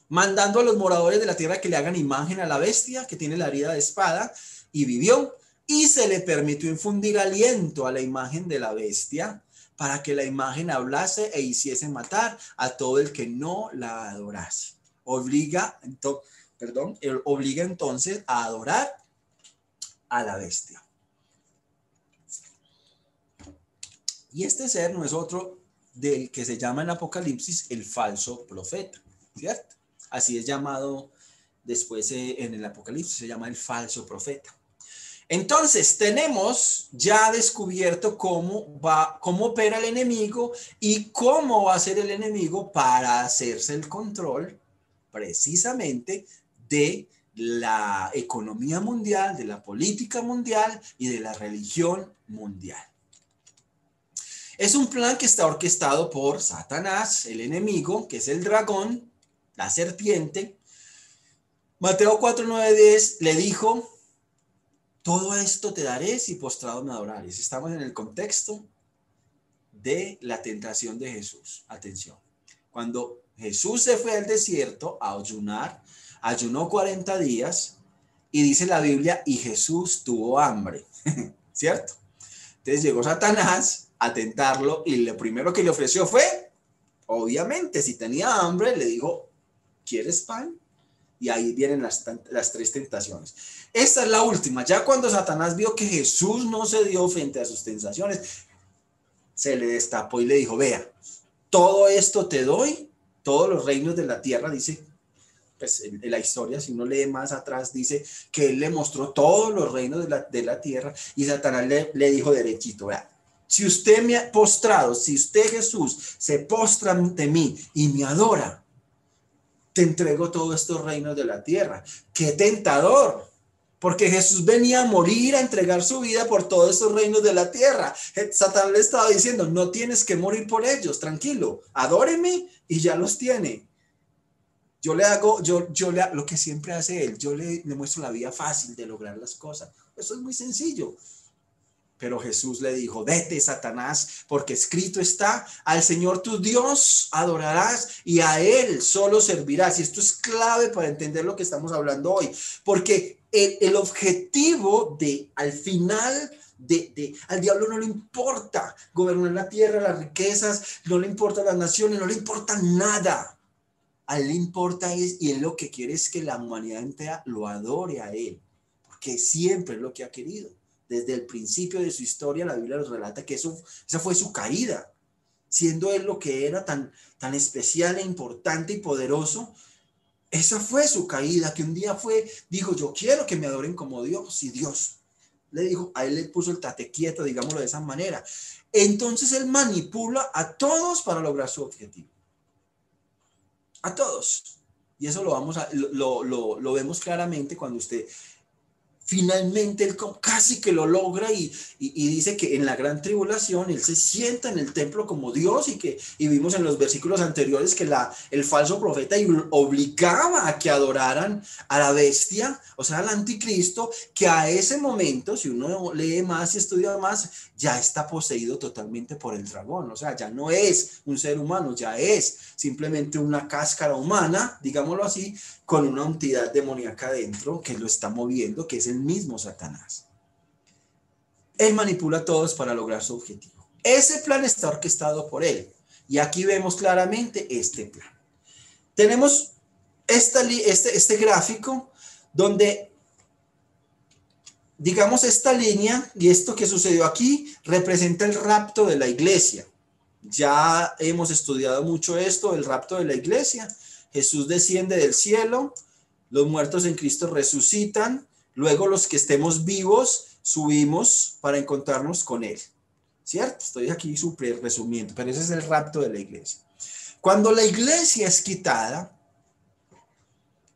mandando a los moradores de la tierra que le hagan imagen a la bestia que tiene la herida de espada y vivió y se le permitió infundir aliento a la imagen de la bestia para que la imagen hablase e hiciese matar a todo el que no la adorase. Obliga, perdón, obliga entonces a adorar a la bestia. Y este ser no es otro del que se llama en Apocalipsis el falso profeta, ¿cierto? Así es llamado después eh, en el Apocalipsis, se llama el falso profeta. Entonces, tenemos ya descubierto cómo va, cómo opera el enemigo y cómo va a ser el enemigo para hacerse el control precisamente de la economía mundial, de la política mundial y de la religión mundial. Es un plan que está orquestado por Satanás, el enemigo, que es el dragón, la serpiente. Mateo 4, 9, 10 le dijo, todo esto te daré si postrado me adorares. Estamos en el contexto de la tentación de Jesús. Atención. Cuando Jesús se fue al desierto a ayunar, ayunó 40 días y dice la Biblia, y Jesús tuvo hambre, ¿cierto? Entonces llegó Satanás a tentarlo y lo primero que le ofreció fue, obviamente, si tenía hambre, le dijo, ¿quieres pan? Y ahí vienen las, las tres tentaciones. Esta es la última. Ya cuando Satanás vio que Jesús no se dio frente a sus tentaciones, se le destapó y le dijo, vea, todo esto te doy, todos los reinos de la tierra, dice, pues en, la historia, si uno lee más atrás, dice que él le mostró todos los reinos de la, de la tierra y Satanás le, le dijo derechito, vea, si usted me ha postrado, si usted Jesús se postra ante mí y me adora, te entrego todos estos reinos de la tierra. Qué tentador, porque Jesús venía a morir, a entregar su vida por todos estos reinos de la tierra. Satanás le estaba diciendo, no tienes que morir por ellos, tranquilo, adóreme y ya los tiene. Yo le hago, yo, yo le, lo que siempre hace él, yo le, le muestro la vía fácil de lograr las cosas. Eso es muy sencillo. Pero Jesús le dijo, vete, Satanás, porque escrito está, al Señor tu Dios adorarás y a Él solo servirás. Y esto es clave para entender lo que estamos hablando hoy, porque el, objetivo de, al final, de, de, al diablo no le importa gobernar la tierra, las riquezas, no le importa las naciones, no le importa nada. A él le importa es, y él lo que quiere es que la humanidad entera lo adore a él, porque siempre es lo que ha querido desde el principio de su historia, la Biblia nos relata que esa fue su caída, siendo él lo que era tan, tan especial e importante y poderoso. Esa fue su caída, que un día fue, dijo, yo quiero que me adoren como Dios y Dios. Le dijo, a él le puso el tate quieto, digámoslo de esa manera. Entonces él manipula a todos para lograr su objetivo. A todos. Y eso lo, vamos a, lo, lo vemos claramente cuando usted finalmente él casi que lo logra y, y, dice que en la gran tribulación él se sienta en el templo como Dios y que y vimos en los versículos anteriores que la, el falso profeta obligaba a que adoraran a la bestia, o sea, al anticristo, que a ese momento, si uno lee más y estudia más, ya está poseído totalmente por el dragón, o sea, ya no es un ser humano, ya es simplemente una cáscara humana, digámoslo así, con una entidad demoníaca dentro que lo está moviendo, que es el mismo Satanás. Él manipula a todos para lograr su objetivo. Ese plan está orquestado por él. Y aquí vemos claramente este plan. Tenemos esta, este, este gráfico donde, digamos, esta línea y esto que sucedió aquí representa el rapto de la iglesia. Ya hemos estudiado mucho esto, el rapto de la iglesia. Jesús desciende del cielo, los muertos en Cristo resucitan, luego los que estemos vivos subimos para encontrarnos con Él. ¿Cierto? Estoy aquí súper resumiendo, pero ese es el rapto de la iglesia. Cuando la iglesia es quitada,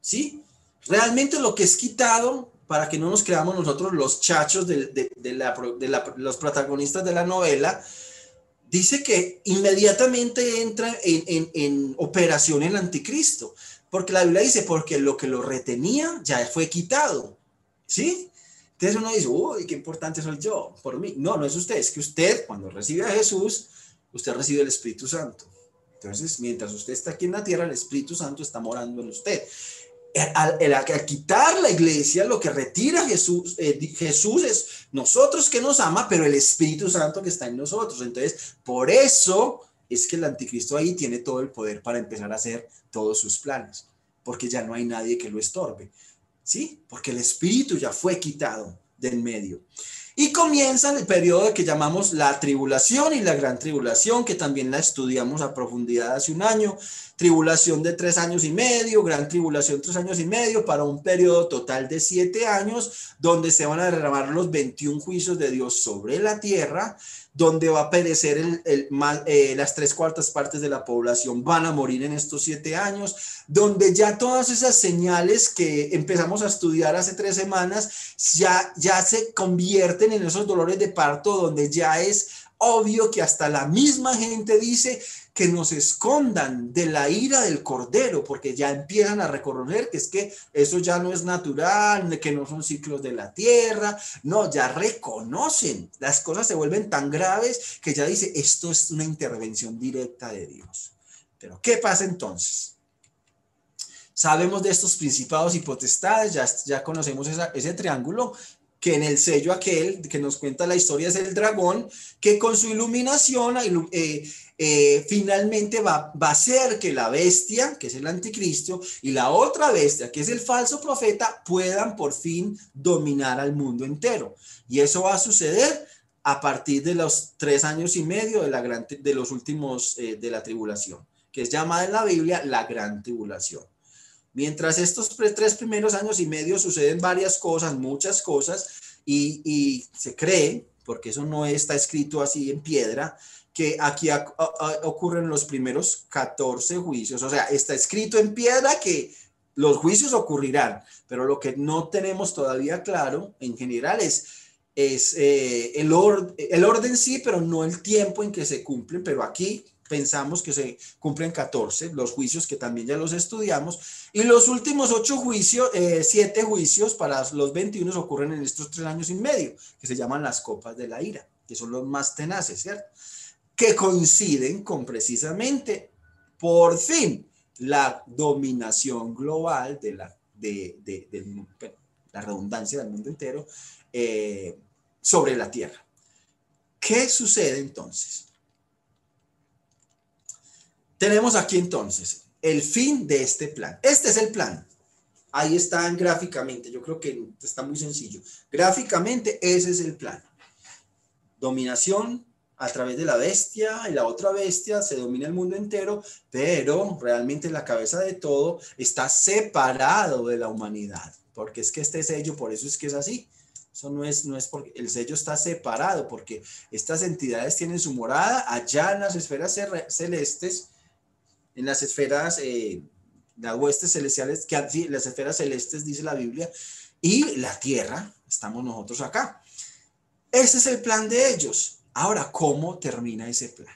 ¿sí? Realmente lo que es quitado, para que no nos creamos nosotros los chachos de, de los protagonistas de la novela, dice que inmediatamente entra en, operación el anticristo, porque la Biblia dice, porque lo que lo retenía ya fue quitado, ¿sí? Entonces uno dice, uy, qué importante soy yo, por mí. No, no es usted, es que usted cuando recibe a Jesús, usted recibe el Espíritu Santo. Entonces, mientras usted está aquí en la tierra, el Espíritu Santo está morando en usted al, quitar la iglesia, lo que retira Jesús, eh, Jesús es nosotros que nos ama, pero el Espíritu Santo que está en nosotros. Entonces, por eso es que el anticristo ahí tiene todo el poder para empezar a hacer todos sus planes, porque ya no hay nadie que lo estorbe. ¿Sí? Porque el Espíritu ya fue quitado del medio. Y comienza el periodo que llamamos la tribulación y la gran tribulación, que también la estudiamos a profundidad hace un año. Tribulación de tres años y medio, gran tribulación tres años y medio, para un periodo total de siete años, donde se van a derramar los 21 juicios de Dios sobre la tierra, donde va a perecer el, eh, las tres cuartas partes de la población, van a morir en estos siete años, donde ya todas esas señales que empezamos a estudiar hace tres semanas ya, ya se convierten en esos dolores de parto, donde ya es obvio que hasta la misma gente dice que nos escondan de la ira del cordero, porque ya empiezan a reconocer que es que eso ya no es natural, que no son ciclos de la tierra, no, ya reconocen, las cosas se vuelven tan graves que ya dice, esto es una intervención directa de Dios. Pero ¿qué pasa entonces? Sabemos de estos principados y potestades, ya, ya conocemos ese triángulo, que en el sello aquel que nos cuenta la historia es el dragón, que con su iluminación eh, eh, finalmente va, a hacer que la bestia, que es el anticristo, y la otra bestia, que es el falso profeta, puedan por fin dominar al mundo entero. Y eso va a suceder a partir de los tres años y medio de, la gran, de los últimos eh, de la tribulación, que es llamada en la Biblia la gran tribulación. Mientras estos tres primeros años y medio suceden varias cosas, muchas cosas, y, se cree, porque eso no está escrito así en piedra, que aquí ocurren los primeros 14 juicios. O sea, está escrito en piedra que los juicios ocurrirán, pero lo que no tenemos todavía claro en general es, eh, el, orden sí, pero no el tiempo en que se cumplen, pero aquí pensamos que se cumplen 14, los juicios que también ya los estudiamos, y los últimos ocho juicios, eh, siete juicios para los 21 ocurren en estos tres años y medio, que se llaman las copas de la ira, que son los más tenaces, ¿cierto? Que coinciden con precisamente, por fin, la dominación global de la, de, la redundancia del mundo entero eh, sobre la tierra. ¿Qué sucede entonces? Tenemos aquí entonces el fin de este plan. Este es el plan. Ahí están gráficamente. Yo creo que está muy sencillo. Gráficamente ese es el plan. Dominación a través de la bestia y la otra bestia se domina el mundo entero, pero realmente la cabeza de todo está separado de la humanidad, porque es que este sello, por eso es que es así. Eso no es, no es porque el sello está separado, porque estas entidades tienen su morada allá en las esferas celestes en las esferas, eh, las huestes celestiales, que las esferas celestes, dice la Biblia, y la tierra, estamos nosotros acá. Ese es el plan de ellos. Ahora, ¿cómo termina ese plan?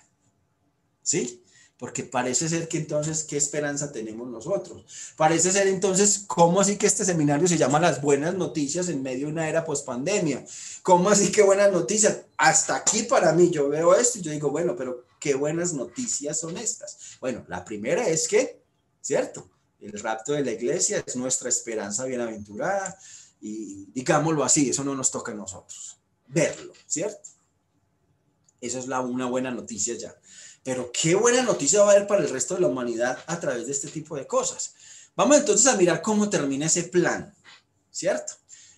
¿Sí? Porque parece ser que entonces, ¿qué esperanza tenemos nosotros? Parece ser entonces, ¿cómo así que este seminario se llama Las Buenas Noticias en medio de una era post-pandemia? ¿Cómo así que buenas noticias? Hasta aquí para mí, yo veo esto y yo digo, bueno, pero qué buenas noticias son estas. Bueno, la primera es que, ¿cierto? El rapto de la iglesia es nuestra esperanza bienaventurada y digámoslo así, eso no nos toca a nosotros, verlo, ¿cierto? Esa es la, una buena noticia ya. Pero qué buena noticia va a haber para el resto de la humanidad a través de este tipo de cosas. Vamos entonces a mirar cómo termina ese plan, ¿cierto?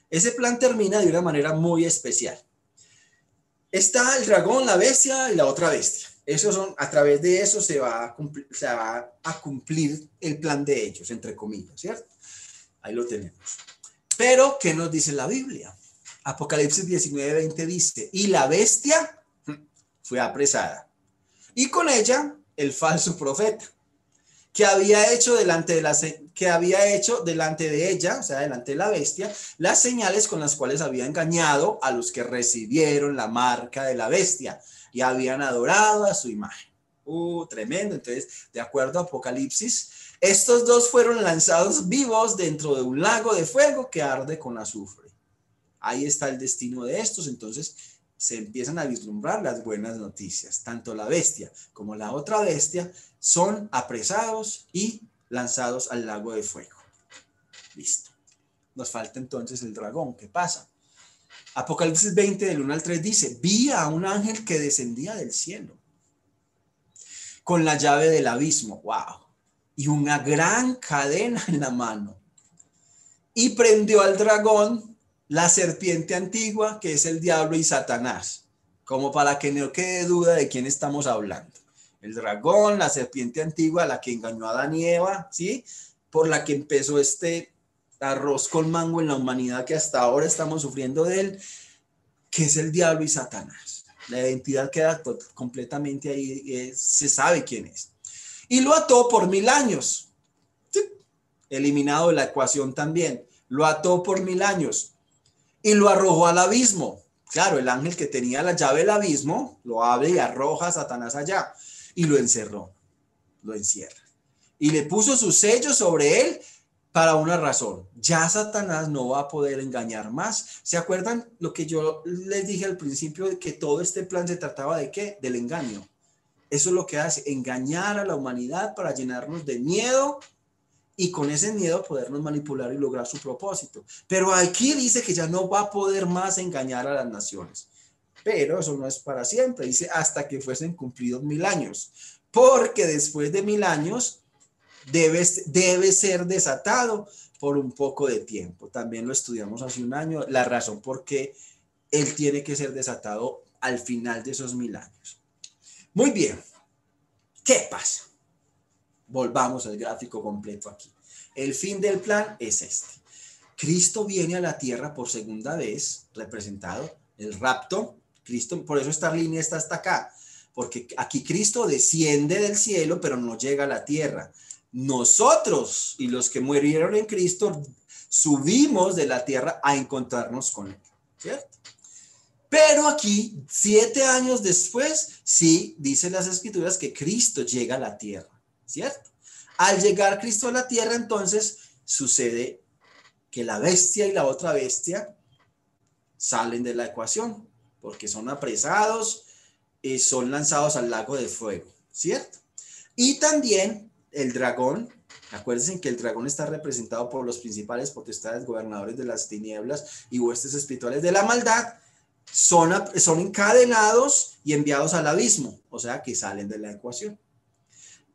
Ese plan termina de una manera muy especial. Está el dragón, la bestia y la otra bestia. Eso son, a través de eso se va, a cumplir, se va a cumplir el plan de ellos, entre comillas, ¿cierto? Ahí lo tenemos. Pero, ¿qué nos dice la Biblia? Apocalipsis 19, 20 dice, y la bestia fue apresada. Y con ella, el falso profeta, que había hecho delante de la, que había hecho delante de ella, o sea, delante de la bestia, las señales con las cuales había engañado a los que recibieron la marca de la bestia y habían adorado a su imagen. Uh, tremendo. Entonces, de acuerdo a Apocalipsis, estos dos fueron lanzados vivos dentro de un lago de fuego que arde con azufre. Ahí está el destino de estos. Entonces, se empiezan a vislumbrar las buenas noticias. Tanto la bestia como la otra bestia son apresados y lanzados al lago de fuego. Listo. Nos falta entonces el dragón. ¿Qué pasa? Apocalipsis 20 del 1 al 3 dice, vi a un ángel que descendía del cielo con la llave del abismo, wow, y una gran cadena en la mano. Y prendió al dragón, la serpiente antigua, que es el diablo y Satanás, como para que no quede duda de quién estamos hablando. El dragón, la serpiente antigua, la que engañó a Adán y Eva, ¿sí? Por la que empezó este arroz con mango en la humanidad que hasta ahora estamos sufriendo de él, que es el diablo y Satanás. La identidad queda completamente ahí, se sabe quién es. Y lo ató por mil años. Eliminado de la ecuación también. Lo ató por mil años. Y lo arrojó al abismo. Claro, el ángel que tenía la llave del abismo lo abre y arroja a Satanás allá. Y lo encerró. Lo encierra. Y le puso su sello sobre él para una razón. Ya Satanás no va a poder engañar más. ¿Se acuerdan lo que yo les dije al principio de que todo este plan se trataba de qué? Del engaño. Eso es lo que hace, engañar a la humanidad para llenarnos de miedo y con ese miedo podernos manipular y lograr su propósito. Pero aquí dice que ya no va a poder más engañar a las naciones. Pero eso no es para siempre, dice hasta que fuesen cumplidos mil años. Porque después de mil años debe, debe ser desatado por un poco de tiempo. También lo estudiamos hace un año, la razón por qué él tiene que ser desatado al final de esos mil años. Muy bien, ¿qué pasa? Volvamos al gráfico completo aquí. El fin del plan es este. Cristo viene a la tierra por segunda vez, representado, el rapto. Cristo, por eso esta línea está hasta acá, porque aquí Cristo desciende del cielo, pero no llega a la tierra nosotros y los que murieron en Cristo subimos de la tierra a encontrarnos con Él, ¿cierto? Pero aquí, siete años después, sí, dicen las escrituras que Cristo llega a la tierra, ¿cierto? Al llegar Cristo a la tierra, entonces sucede que la bestia y la otra bestia salen de la ecuación, porque son apresados y son lanzados al lago de fuego, ¿cierto? Y también el dragón, acuérdense que el dragón está representado por los principales potestades, gobernadores de las tinieblas y huestes espirituales de la maldad, son, son encadenados y enviados al abismo, o sea que salen de la ecuación.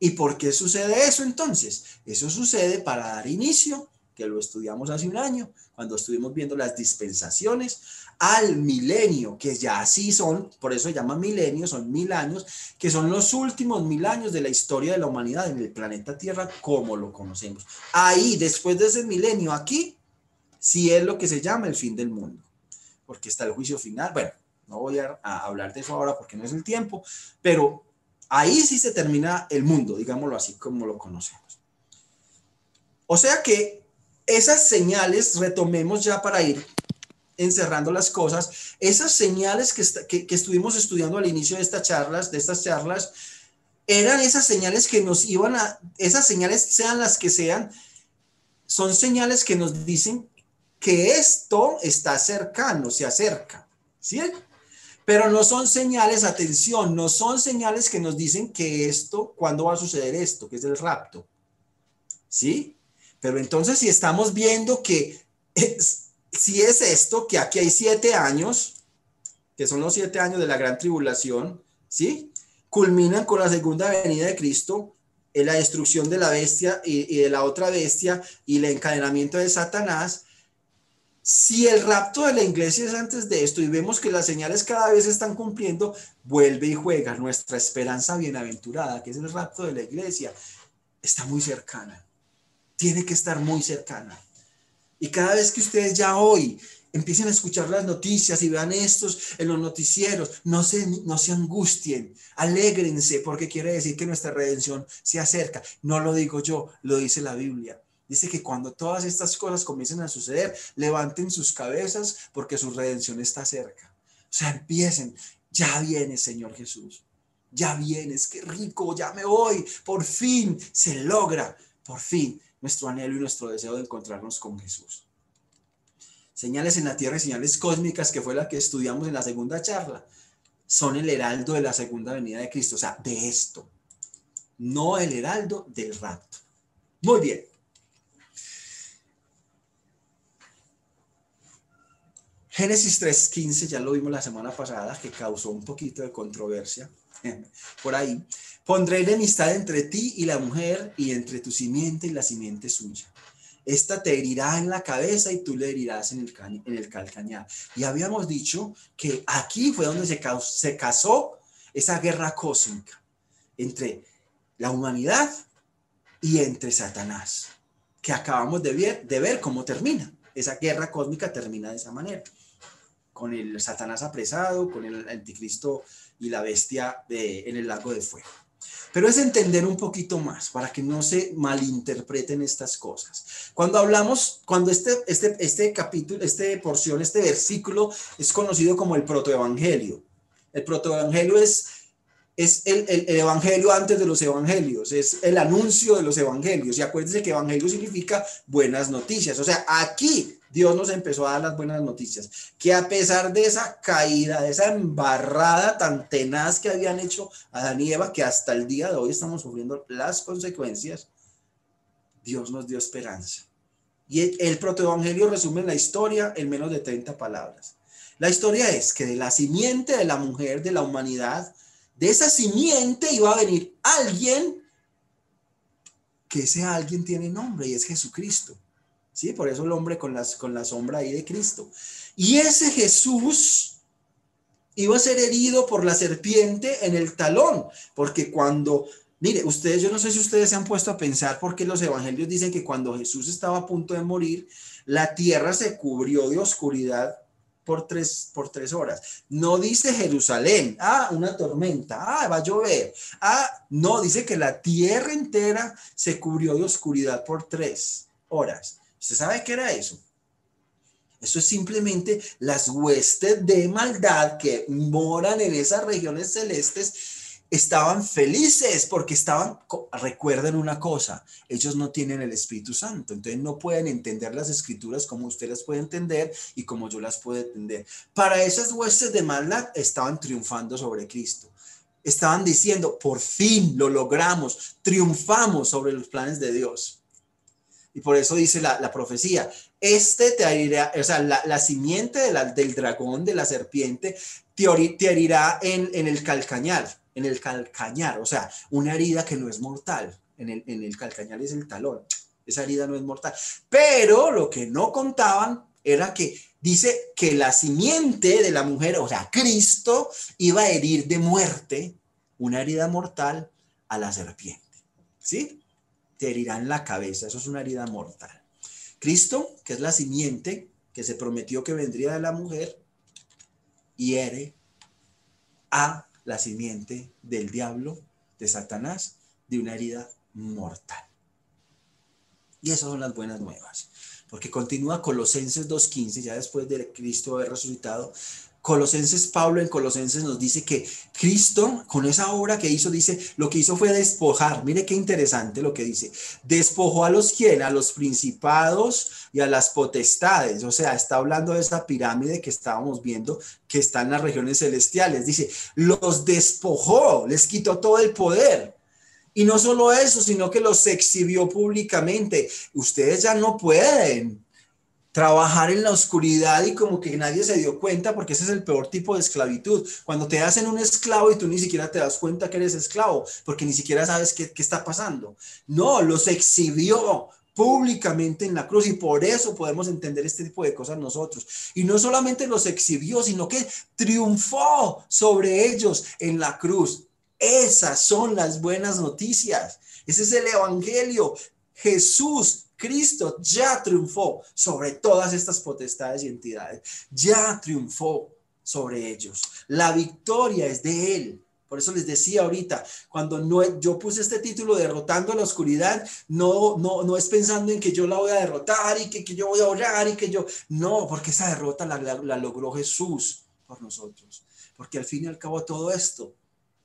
¿Y por qué sucede eso entonces? Eso sucede para dar inicio, que lo estudiamos hace un año, cuando estuvimos viendo las dispensaciones, al milenio, que ya así son, por eso se llama milenio, son mil años, que son los últimos mil años de la historia de la humanidad en el planeta Tierra como lo conocemos. Ahí, después de ese milenio, aquí, sí es lo que se llama el fin del mundo, porque está el juicio final. Bueno, no voy a, a hablar de eso ahora porque no es el tiempo, pero ahí sí se termina el mundo, digámoslo así como lo conocemos. O sea que esas señales, retomemos ya para ir encerrando las cosas, esas señales que, estuvimos estudiando al inicio de estas charlas, de estas charlas, eran esas señales que nos iban a, esas señales sean las que sean, son señales que nos dicen que esto está cercano, se acerca, ¿sí? Pero no son señales, atención, no son señales que nos dicen que esto, ¿cuándo va a suceder esto? Que es el rapto, ¿sí? Pero entonces si estamos viendo que si es esto, que aquí hay siete años, que son los siete años de la gran tribulación, ¿sí? Culminan con la segunda venida de Cristo, en la destrucción de la bestia y, de la otra bestia y el encadenamiento de Satanás. Si el rapto de la iglesia es antes de esto y vemos que las señales cada vez están cumpliendo, vuelve y juega nuestra esperanza bienaventurada, que es el rapto de la iglesia, está muy cercana. Tiene que estar muy cercana. Y cada vez que ustedes ya hoy empiecen a escuchar las noticias y vean estos en los noticieros, no se, no se angustien, alégrense, porque quiere decir que nuestra redención se acerca. No lo digo yo, lo dice la Biblia. Dice que cuando todas estas cosas comiencen a suceder, levanten sus cabezas porque su redención está cerca. O sea, empiecen. Ya viene, Señor Jesús. Ya vienes, qué rico, ya me voy. Por fin se logra, por fin nuestro anhelo y nuestro deseo de encontrarnos con Jesús. Señales en la tierra y señales cósmicas, que fue la que estudiamos en la segunda charla, son el heraldo de la segunda venida de Cristo, o sea, de esto, no el heraldo del rapto. Muy bien. Génesis 3.15, ya lo vimos la semana pasada, que causó un poquito de controversia por ahí. Pondré enemistad entre ti y la mujer y entre tu simiente y la simiente suya. Esta te herirá en la cabeza y tú le herirás en el, en el calcañar. Y habíamos dicho que aquí fue donde se, se casó esa guerra cósmica entre la humanidad y entre Satanás, que acabamos de ver, de ver cómo termina. Esa guerra cósmica termina de esa manera con el Satanás apresado, con el anticristo y la bestia en el lago de fuego. Pero es entender un poquito más para que no se malinterpreten estas cosas. Cuando hablamos, cuando este, este, este capítulo, este porción, este versículo es conocido como el protoevangelio. El protoevangelio es es el, evangelio antes de los evangelios, es el anuncio de los evangelios. Y acuérdense que evangelio significa buenas noticias. O sea, aquí Dios nos empezó a dar las buenas noticias. Que a pesar de esa caída, de esa embarrada tan tenaz que habían hecho Adán y Eva, que hasta el día de hoy estamos sufriendo las consecuencias, Dios nos dio esperanza. Y el, el protoevangelio resume la historia en menos de 30 palabras. La historia es que de la simiente de la mujer de la humanidad, de esa simiente iba a venir alguien que ese alguien tiene nombre y es Jesucristo. ¿Sí? Por eso el hombre con, las, con la sombra ahí de Cristo. Y ese Jesús iba a ser herido por la serpiente en el talón, porque cuando, mire, ustedes, yo no sé si ustedes se han puesto a pensar porque los evangelios dicen que cuando Jesús estaba a punto de morir, la tierra se cubrió de oscuridad por tres, por tres horas. No dice Jerusalén, ah, una tormenta, ah, va a llover. Ah, no, dice que la tierra entera se cubrió de oscuridad por tres horas. ¿Usted sabe qué era eso? Eso es simplemente las huestes de maldad que moran en esas regiones celestes estaban felices porque estaban, recuerden una cosa, ellos no tienen el Espíritu Santo, entonces no pueden entender las escrituras como usted las puede entender y como yo las puedo entender. Para esas huestes de maldad estaban triunfando sobre Cristo. Estaban diciendo, por fin lo logramos, triunfamos sobre los planes de Dios. Y por eso dice la, profecía, este te herirá, o sea, la, simiente del dragón, de la serpiente, te, herirá en, en el calcañar en el calcañar, o sea, una herida que no es mortal. En el, en el calcañar es el talón. Esa herida no es mortal. Pero lo que no contaban era que dice que la simiente de la mujer, o sea, Cristo, iba a herir de muerte una herida mortal a la serpiente. ¿Sí? Te herirá en la cabeza, eso es una herida mortal. Cristo, que es la simiente que se prometió que vendría de la mujer, hiere a la simiente del diablo, de Satanás, de una herida mortal. Y esas son las buenas nuevas. Porque continúa Colosenses 2.15, ya después de Cristo haber resucitado, Colosenses, Pablo en Colosenses nos dice que Cristo, con esa obra que hizo, dice, lo que hizo fue despojar. Mire qué interesante lo que dice. Despojó a los quien, a los principados y a las potestades. O sea, está hablando de esa pirámide que estábamos viendo que está en las regiones celestiales. Dice, los despojó, les quitó todo el poder. Y no solo eso, sino que los exhibió públicamente. Ustedes ya no pueden trabajar en la oscuridad y como que nadie se dio cuenta porque ese es el peor tipo de esclavitud. Cuando te hacen un esclavo y tú ni siquiera te das cuenta que eres esclavo porque ni siquiera sabes qué, qué está pasando. No, los exhibió públicamente en la cruz y por eso podemos entender este tipo de cosas nosotros. Y no solamente los exhibió, sino que triunfó sobre ellos en la cruz. Esas son las buenas noticias. Ese es el Evangelio. Jesús Cristo ya triunfó sobre todas estas potestades y entidades. Ya triunfó sobre ellos. La victoria es de Él. Por eso les decía ahorita, cuando no, yo puse este título derrotando la oscuridad, no, no, no es pensando en que yo la voy a derrotar y que, que yo voy a orar y que yo, no, porque esa derrota la, la logró Jesús por nosotros. Porque al fin y al cabo todo esto,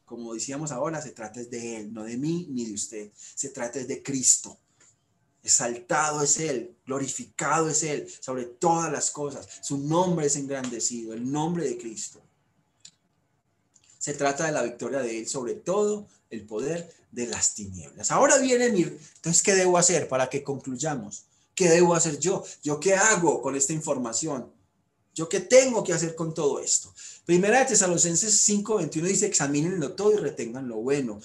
como decíamos ahora, se trata de Él, no de mí ni de usted, se trata de Cristo. Exaltado es Él, glorificado es Él sobre todas las cosas. Su nombre es engrandecido, el nombre de Cristo. Se trata de la victoria de Él sobre todo el poder de las tinieblas. Ahora viene mi... Entonces, ¿qué debo hacer para que concluyamos? ¿Qué debo hacer yo? ¿Yo qué hago con esta información? ¿Yo qué tengo que hacer con todo esto? Primera de Tesalonicenses 5:21 dice, examínenlo todo y retengan lo bueno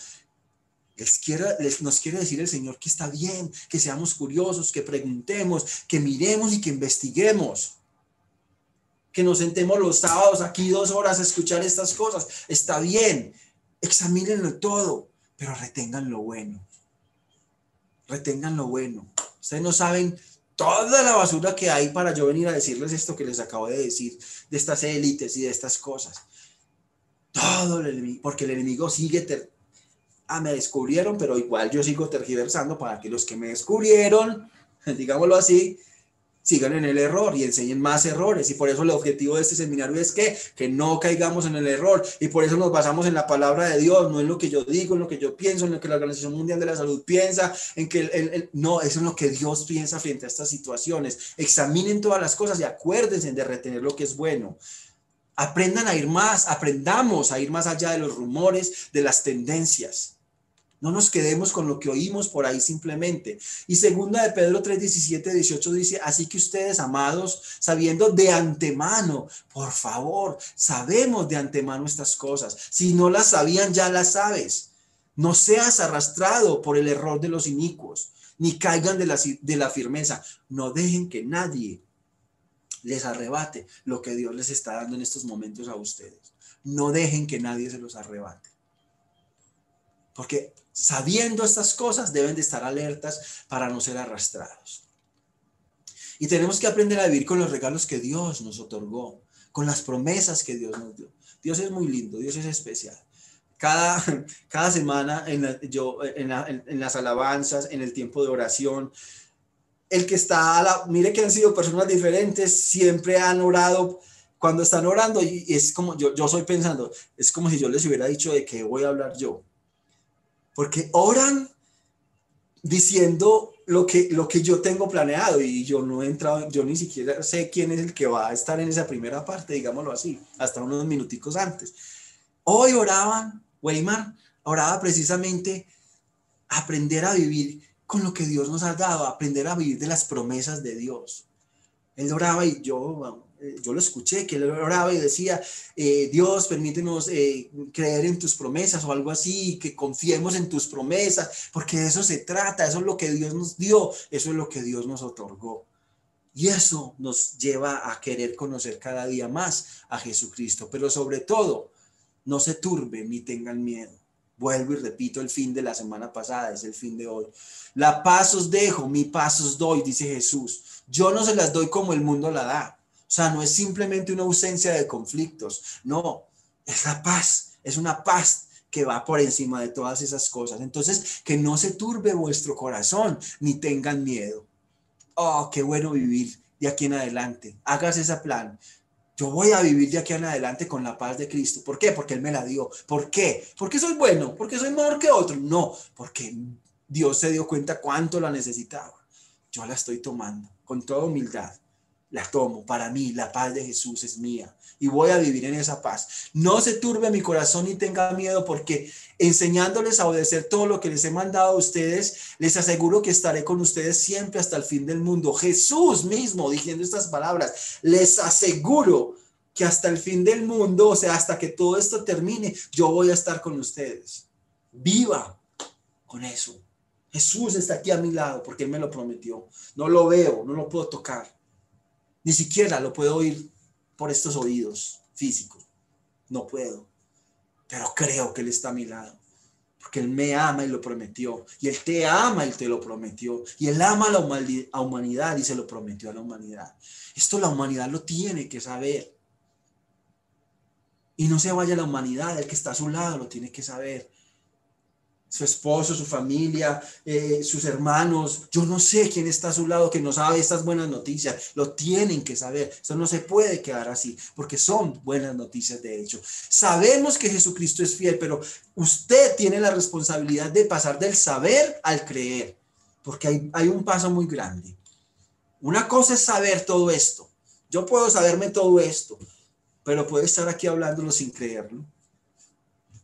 nos quiere decir el Señor que está bien, que seamos curiosos, que preguntemos, que miremos y que investiguemos. Que nos sentemos los sábados aquí dos horas a escuchar estas cosas. Está bien, examínenlo todo, pero retengan lo bueno. Retengan lo bueno. Ustedes no saben toda la basura que hay para yo venir a decirles esto que les acabo de decir, de estas élites y de estas cosas. Todo el enemigo, porque el enemigo sigue, ah, me descubrieron, pero igual yo sigo tergiversando para que los que me descubrieron, digámoslo así, sigan en el error y enseñen más errores. Y por eso el objetivo de este seminario es que, que no caigamos en el error. Y por eso nos basamos en la palabra de Dios, no en lo que yo digo, en lo que yo pienso, en lo que la Organización Mundial de la Salud piensa, en que el, no, es en lo que Dios piensa frente a estas situaciones. Examinen todas las cosas y acuérdense de retener lo que es bueno. Aprendan a ir más, aprendamos a ir más allá de los rumores, de las tendencias. No nos quedemos con lo que oímos por ahí simplemente. Y segunda de Pedro 3, 17, 18 dice, así que ustedes, amados, sabiendo de antemano, por favor, sabemos de antemano estas cosas. Si no las sabían, ya las sabes. No seas arrastrado por el error de los inicuos, ni caigan de la, de la firmeza. No dejen que nadie les arrebate lo que Dios les está dando en estos momentos a ustedes. No dejen que nadie se los arrebate. Porque sabiendo estas cosas deben de estar alertas para no ser arrastrados. Y tenemos que aprender a vivir con los regalos que Dios nos otorgó, con las promesas que Dios nos dio. Dios es muy lindo, Dios es especial. Cada, cada semana en, las alabanzas, en el tiempo de oración, el que está, a la, mire que han sido personas diferentes, siempre han orado cuando están orando y es como yo, yo soy pensando, es como si yo les hubiera dicho de qué voy a hablar yo porque oran diciendo lo que, lo que yo tengo planeado y yo no he entrado, yo ni siquiera sé quién es el que va a estar en esa primera parte, digámoslo así, hasta unos minuticos antes. Hoy oraban, Weimar oraba precisamente aprender a vivir con lo que Dios nos ha dado, aprender a vivir de las promesas de Dios. Él oraba y yo, yo lo escuché, que él oraba y decía, eh, Dios, permítenos eh, creer en tus promesas o algo así, que confiemos en tus promesas, porque de eso se trata, eso es lo que Dios nos dio, eso es lo que Dios nos otorgó. Y eso nos lleva a querer conocer cada día más a Jesucristo, pero sobre todo, no se turben ni tengan miedo. Vuelvo y repito el fin de la semana pasada, es el fin de hoy. La paz os dejo, mi paz os doy, dice Jesús. Yo no se las doy como el mundo la da. O sea, no es simplemente una ausencia de conflictos, no, es la paz, es una paz que va por encima de todas esas cosas. Entonces, que no se turbe vuestro corazón ni tengan miedo. Oh, qué bueno vivir de aquí en adelante. Hagas ese plan. Yo voy a vivir de aquí en adelante con la paz de Cristo. ¿Por qué? Porque Él me la dio. ¿Por qué? ¿Porque soy bueno? ¿Porque soy mejor que otro? No, porque Dios se dio cuenta cuánto la necesitaba. Yo la estoy tomando con toda humildad la tomo para mí, la paz de Jesús es mía y voy a vivir en esa paz. No se turbe mi corazón ni tenga miedo porque enseñándoles a obedecer todo lo que les he mandado a ustedes, les aseguro que estaré con ustedes siempre hasta el fin del mundo. Jesús mismo diciendo estas palabras, les aseguro que hasta el fin del mundo, o sea, hasta que todo esto termine, yo voy a estar con ustedes. Viva con eso. Jesús está aquí a mi lado porque Él me lo prometió. No lo veo, no lo puedo tocar ni siquiera lo puedo oír por estos oídos físicos. No puedo. Pero creo que Él está a mi lado. Porque Él me ama y lo prometió. Y Él te ama y te lo prometió. Y Él ama a la humanidad y se lo prometió a la humanidad. Esto la humanidad lo tiene que saber. Y no se vaya la humanidad, el que está a su lado lo tiene que saber su esposo, su familia, eh, sus hermanos. Yo no sé quién está a su lado que no sabe estas buenas noticias. Lo tienen que saber. Esto no se puede quedar así, porque son buenas noticias de hecho. Sabemos que Jesucristo es fiel, pero usted tiene la responsabilidad de pasar del saber al creer, porque hay, hay un paso muy grande. Una cosa es saber todo esto. Yo puedo saberme todo esto, pero puedo estar aquí hablándolo sin creerlo.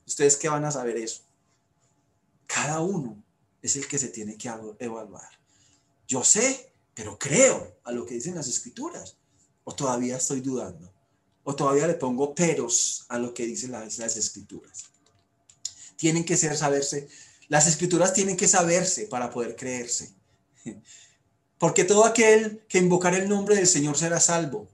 ¿Ustedes qué van a saber eso? Cada uno es el que se tiene que evaluar. Yo sé, pero creo a lo que dicen las escrituras. O todavía estoy dudando. O todavía le pongo peros a lo que dicen las, escrituras. Tienen que ser saberse. Las escrituras tienen que saberse para poder creerse. Porque todo aquel que invocar el nombre del Señor será salvo.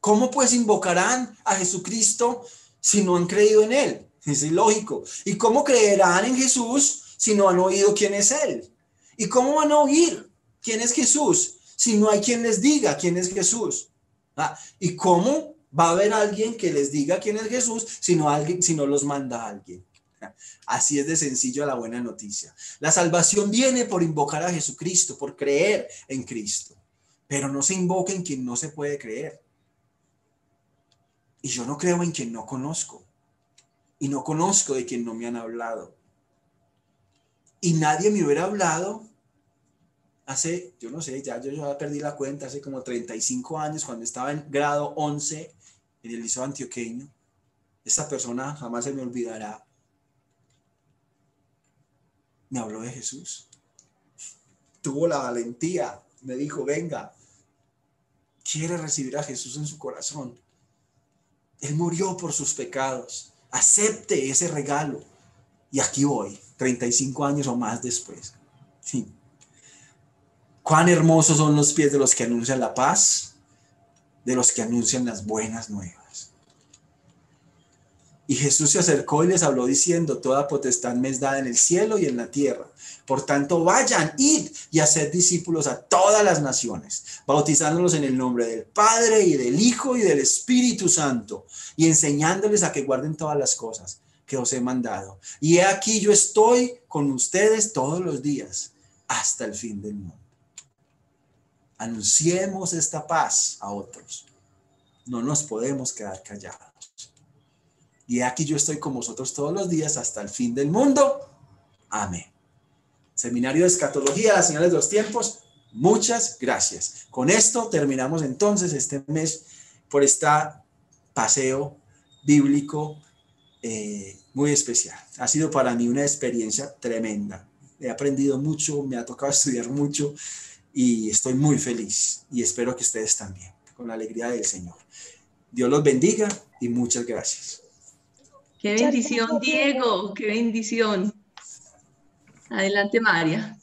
¿Cómo pues invocarán a Jesucristo si no han creído en Él? Es ilógico. ¿Y cómo creerán en Jesús si no han oído quién es Él? ¿Y cómo van a oír quién es Jesús si no hay quien les diga quién es Jesús? Ah, ¿Y cómo va a haber alguien que les diga quién es Jesús si no, alguien, si no los manda alguien? Así es de sencillo la buena noticia. La salvación viene por invocar a Jesucristo, por creer en Cristo. Pero no se invoca en quien no se puede creer. Y yo no creo en quien no conozco. Y no conozco de quien no me han hablado. Y nadie me hubiera hablado hace, yo no sé, ya yo ya perdí la cuenta, hace como 35 años, cuando estaba en grado 11 en el liceo antioqueño. Esa persona jamás se me olvidará. Me habló de Jesús. Tuvo la valentía. Me dijo, venga, quiere recibir a Jesús en su corazón. Él murió por sus pecados. Acepte ese regalo. Y aquí voy, 35 años o más después. Sí. Cuán hermosos son los pies de los que anuncian la paz, de los que anuncian las buenas nuevas. Y Jesús se acercó y les habló diciendo, toda potestad me es dada en el cielo y en la tierra. Por tanto, vayan, id y haced discípulos a todas las naciones, bautizándolos en el nombre del Padre y del Hijo y del Espíritu Santo, y enseñándoles a que guarden todas las cosas que os he mandado. Y he aquí yo estoy con ustedes todos los días hasta el fin del mundo. Anunciemos esta paz a otros. No nos podemos quedar callados. Y aquí yo estoy con vosotros todos los días hasta el fin del mundo. Amén. Seminario de Escatología, las señales de los tiempos. Muchas gracias. Con esto terminamos entonces este mes por este paseo bíblico eh, muy especial. Ha sido para mí una experiencia tremenda. He aprendido mucho, me ha tocado estudiar mucho y estoy muy feliz y espero que ustedes también, con la alegría del Señor. Dios los bendiga y muchas gracias. Qué bendición, Diego, qué bendición. Adelante, María.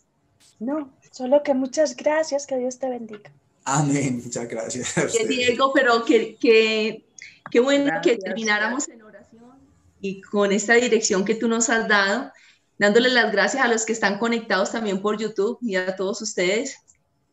No, solo que muchas gracias, que Dios te bendiga. Amén, muchas gracias. Que Diego, pero que, qué bueno que termináramos en y con esta dirección que tú nos has dado, dándole las gracias a los que están conectados también por YouTube y a todos ustedes.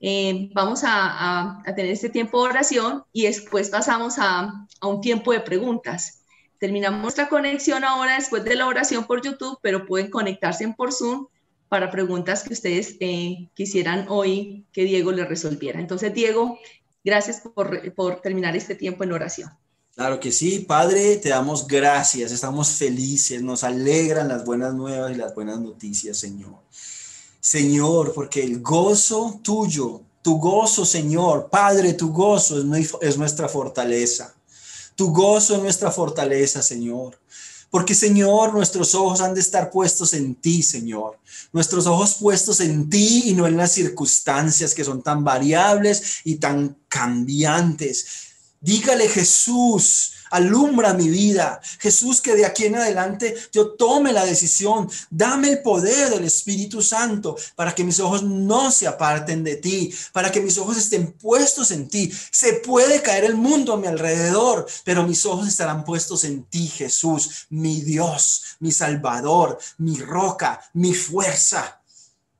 Eh, vamos a, tener este tiempo de oración y después pasamos a, un tiempo de preguntas. Terminamos nuestra conexión ahora después de la oración por YouTube, pero pueden conectarse por Zoom para preguntas que ustedes eh, quisieran hoy que Diego les resolviera. Entonces, Diego, gracias por, por terminar este tiempo en oración. Claro que sí, Padre, te damos gracias, estamos felices, nos alegran las buenas nuevas y las buenas noticias, Señor. Señor, porque el gozo tuyo, tu gozo, Señor, Padre, tu gozo es, nuestra fortaleza. Tu gozo es nuestra fortaleza, Señor. Porque, Señor, nuestros ojos han de estar puestos en ti, Señor. Nuestros ojos puestos en ti y no en las circunstancias que son tan variables y tan cambiantes. Dígale Jesús, alumbra mi vida. Jesús, que de aquí en adelante yo tome la decisión, dame el poder del Espíritu Santo para que mis ojos no se aparten de ti, para que mis ojos estén puestos en ti. Se puede caer el mundo a mi alrededor, pero mis ojos estarán puestos en ti, Jesús, mi Dios, mi Salvador, mi roca, mi fuerza.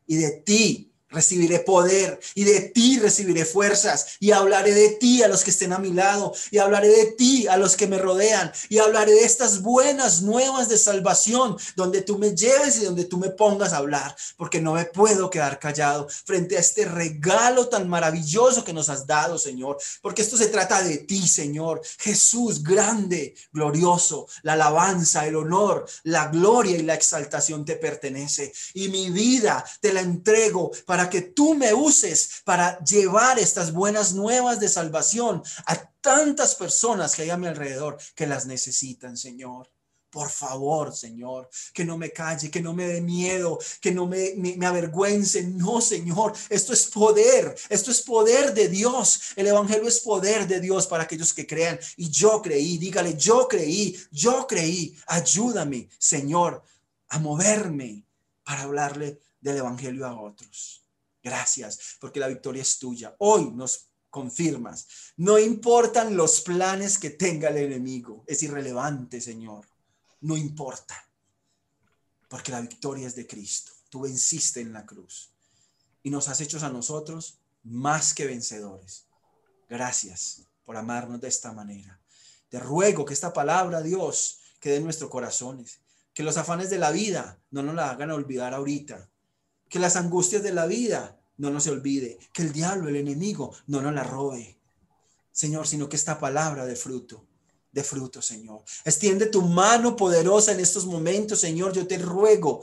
Y de ti recibiré poder y de ti recibiré fuerzas y hablaré de ti a los que estén a mi lado y hablaré de ti a los que me rodean y hablaré de estas buenas nuevas de salvación donde tú me lleves y donde tú me pongas a hablar porque no me puedo quedar callado frente a este regalo tan maravilloso que nos has dado Señor porque esto se trata de ti Señor. Jesús grande glorioso la alabanza el honor la gloria y la exaltación te pertenece y mi vida te la entrego para que tú me uses para llevar estas buenas nuevas de salvación a tantas personas que hay a mi alrededor que las necesitan, Señor. Por favor, Señor, que no me calle, que no me dé miedo, que no me, me, avergüence. No, Señor, esto es poder, esto es poder de Dios. El Evangelio es poder de Dios para aquellos que crean. Y yo creí, dígale, yo creí, yo creí. Ayúdame, Señor, a moverme para hablarle del Evangelio a otros. Gracias, porque la victoria es tuya. Hoy nos confirmas. No importan los planes que tenga el enemigo. Es irrelevante, Señor. No importa. Porque la victoria es de Cristo. Tú venciste en la cruz. Y nos has hecho a nosotros más que vencedores. Gracias por amarnos de esta manera. Te ruego que esta palabra, Dios, quede en nuestros corazones. Que los afanes de la vida no nos la hagan olvidar ahorita. Que las angustias de la vida no nos olvide. Que el diablo, el enemigo, no nos la robe. Señor, sino que esta palabra de fruto, de fruto, Señor. Extiende tu mano poderosa en estos momentos, Señor. Yo te ruego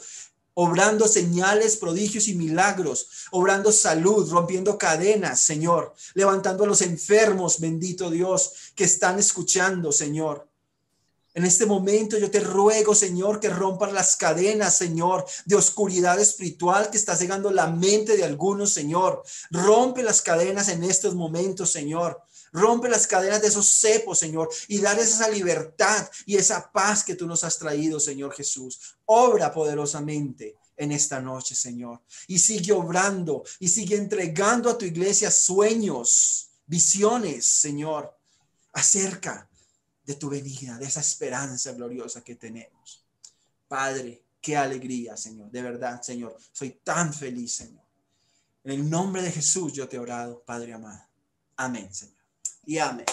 obrando señales, prodigios y milagros, obrando salud, rompiendo cadenas, Señor, levantando a los enfermos, bendito Dios, que están escuchando, Señor. En este momento yo te ruego, Señor, que rompas las cadenas, Señor, de oscuridad espiritual que está cegando la mente de algunos, Señor. Rompe las cadenas en estos momentos, Señor. Rompe las cadenas de esos cepos, Señor, y dar esa libertad y esa paz que tú nos has traído, Señor Jesús. Obra poderosamente en esta noche, Señor. Y sigue obrando y sigue entregando a tu iglesia sueños, visiones, Señor, acerca de tu venida, de esa esperanza gloriosa que tenemos. Padre, qué alegría, Señor. De verdad, Señor, soy tan feliz, Señor. En el nombre de Jesús yo te he orado, Padre amado. Amén, Señor y amén.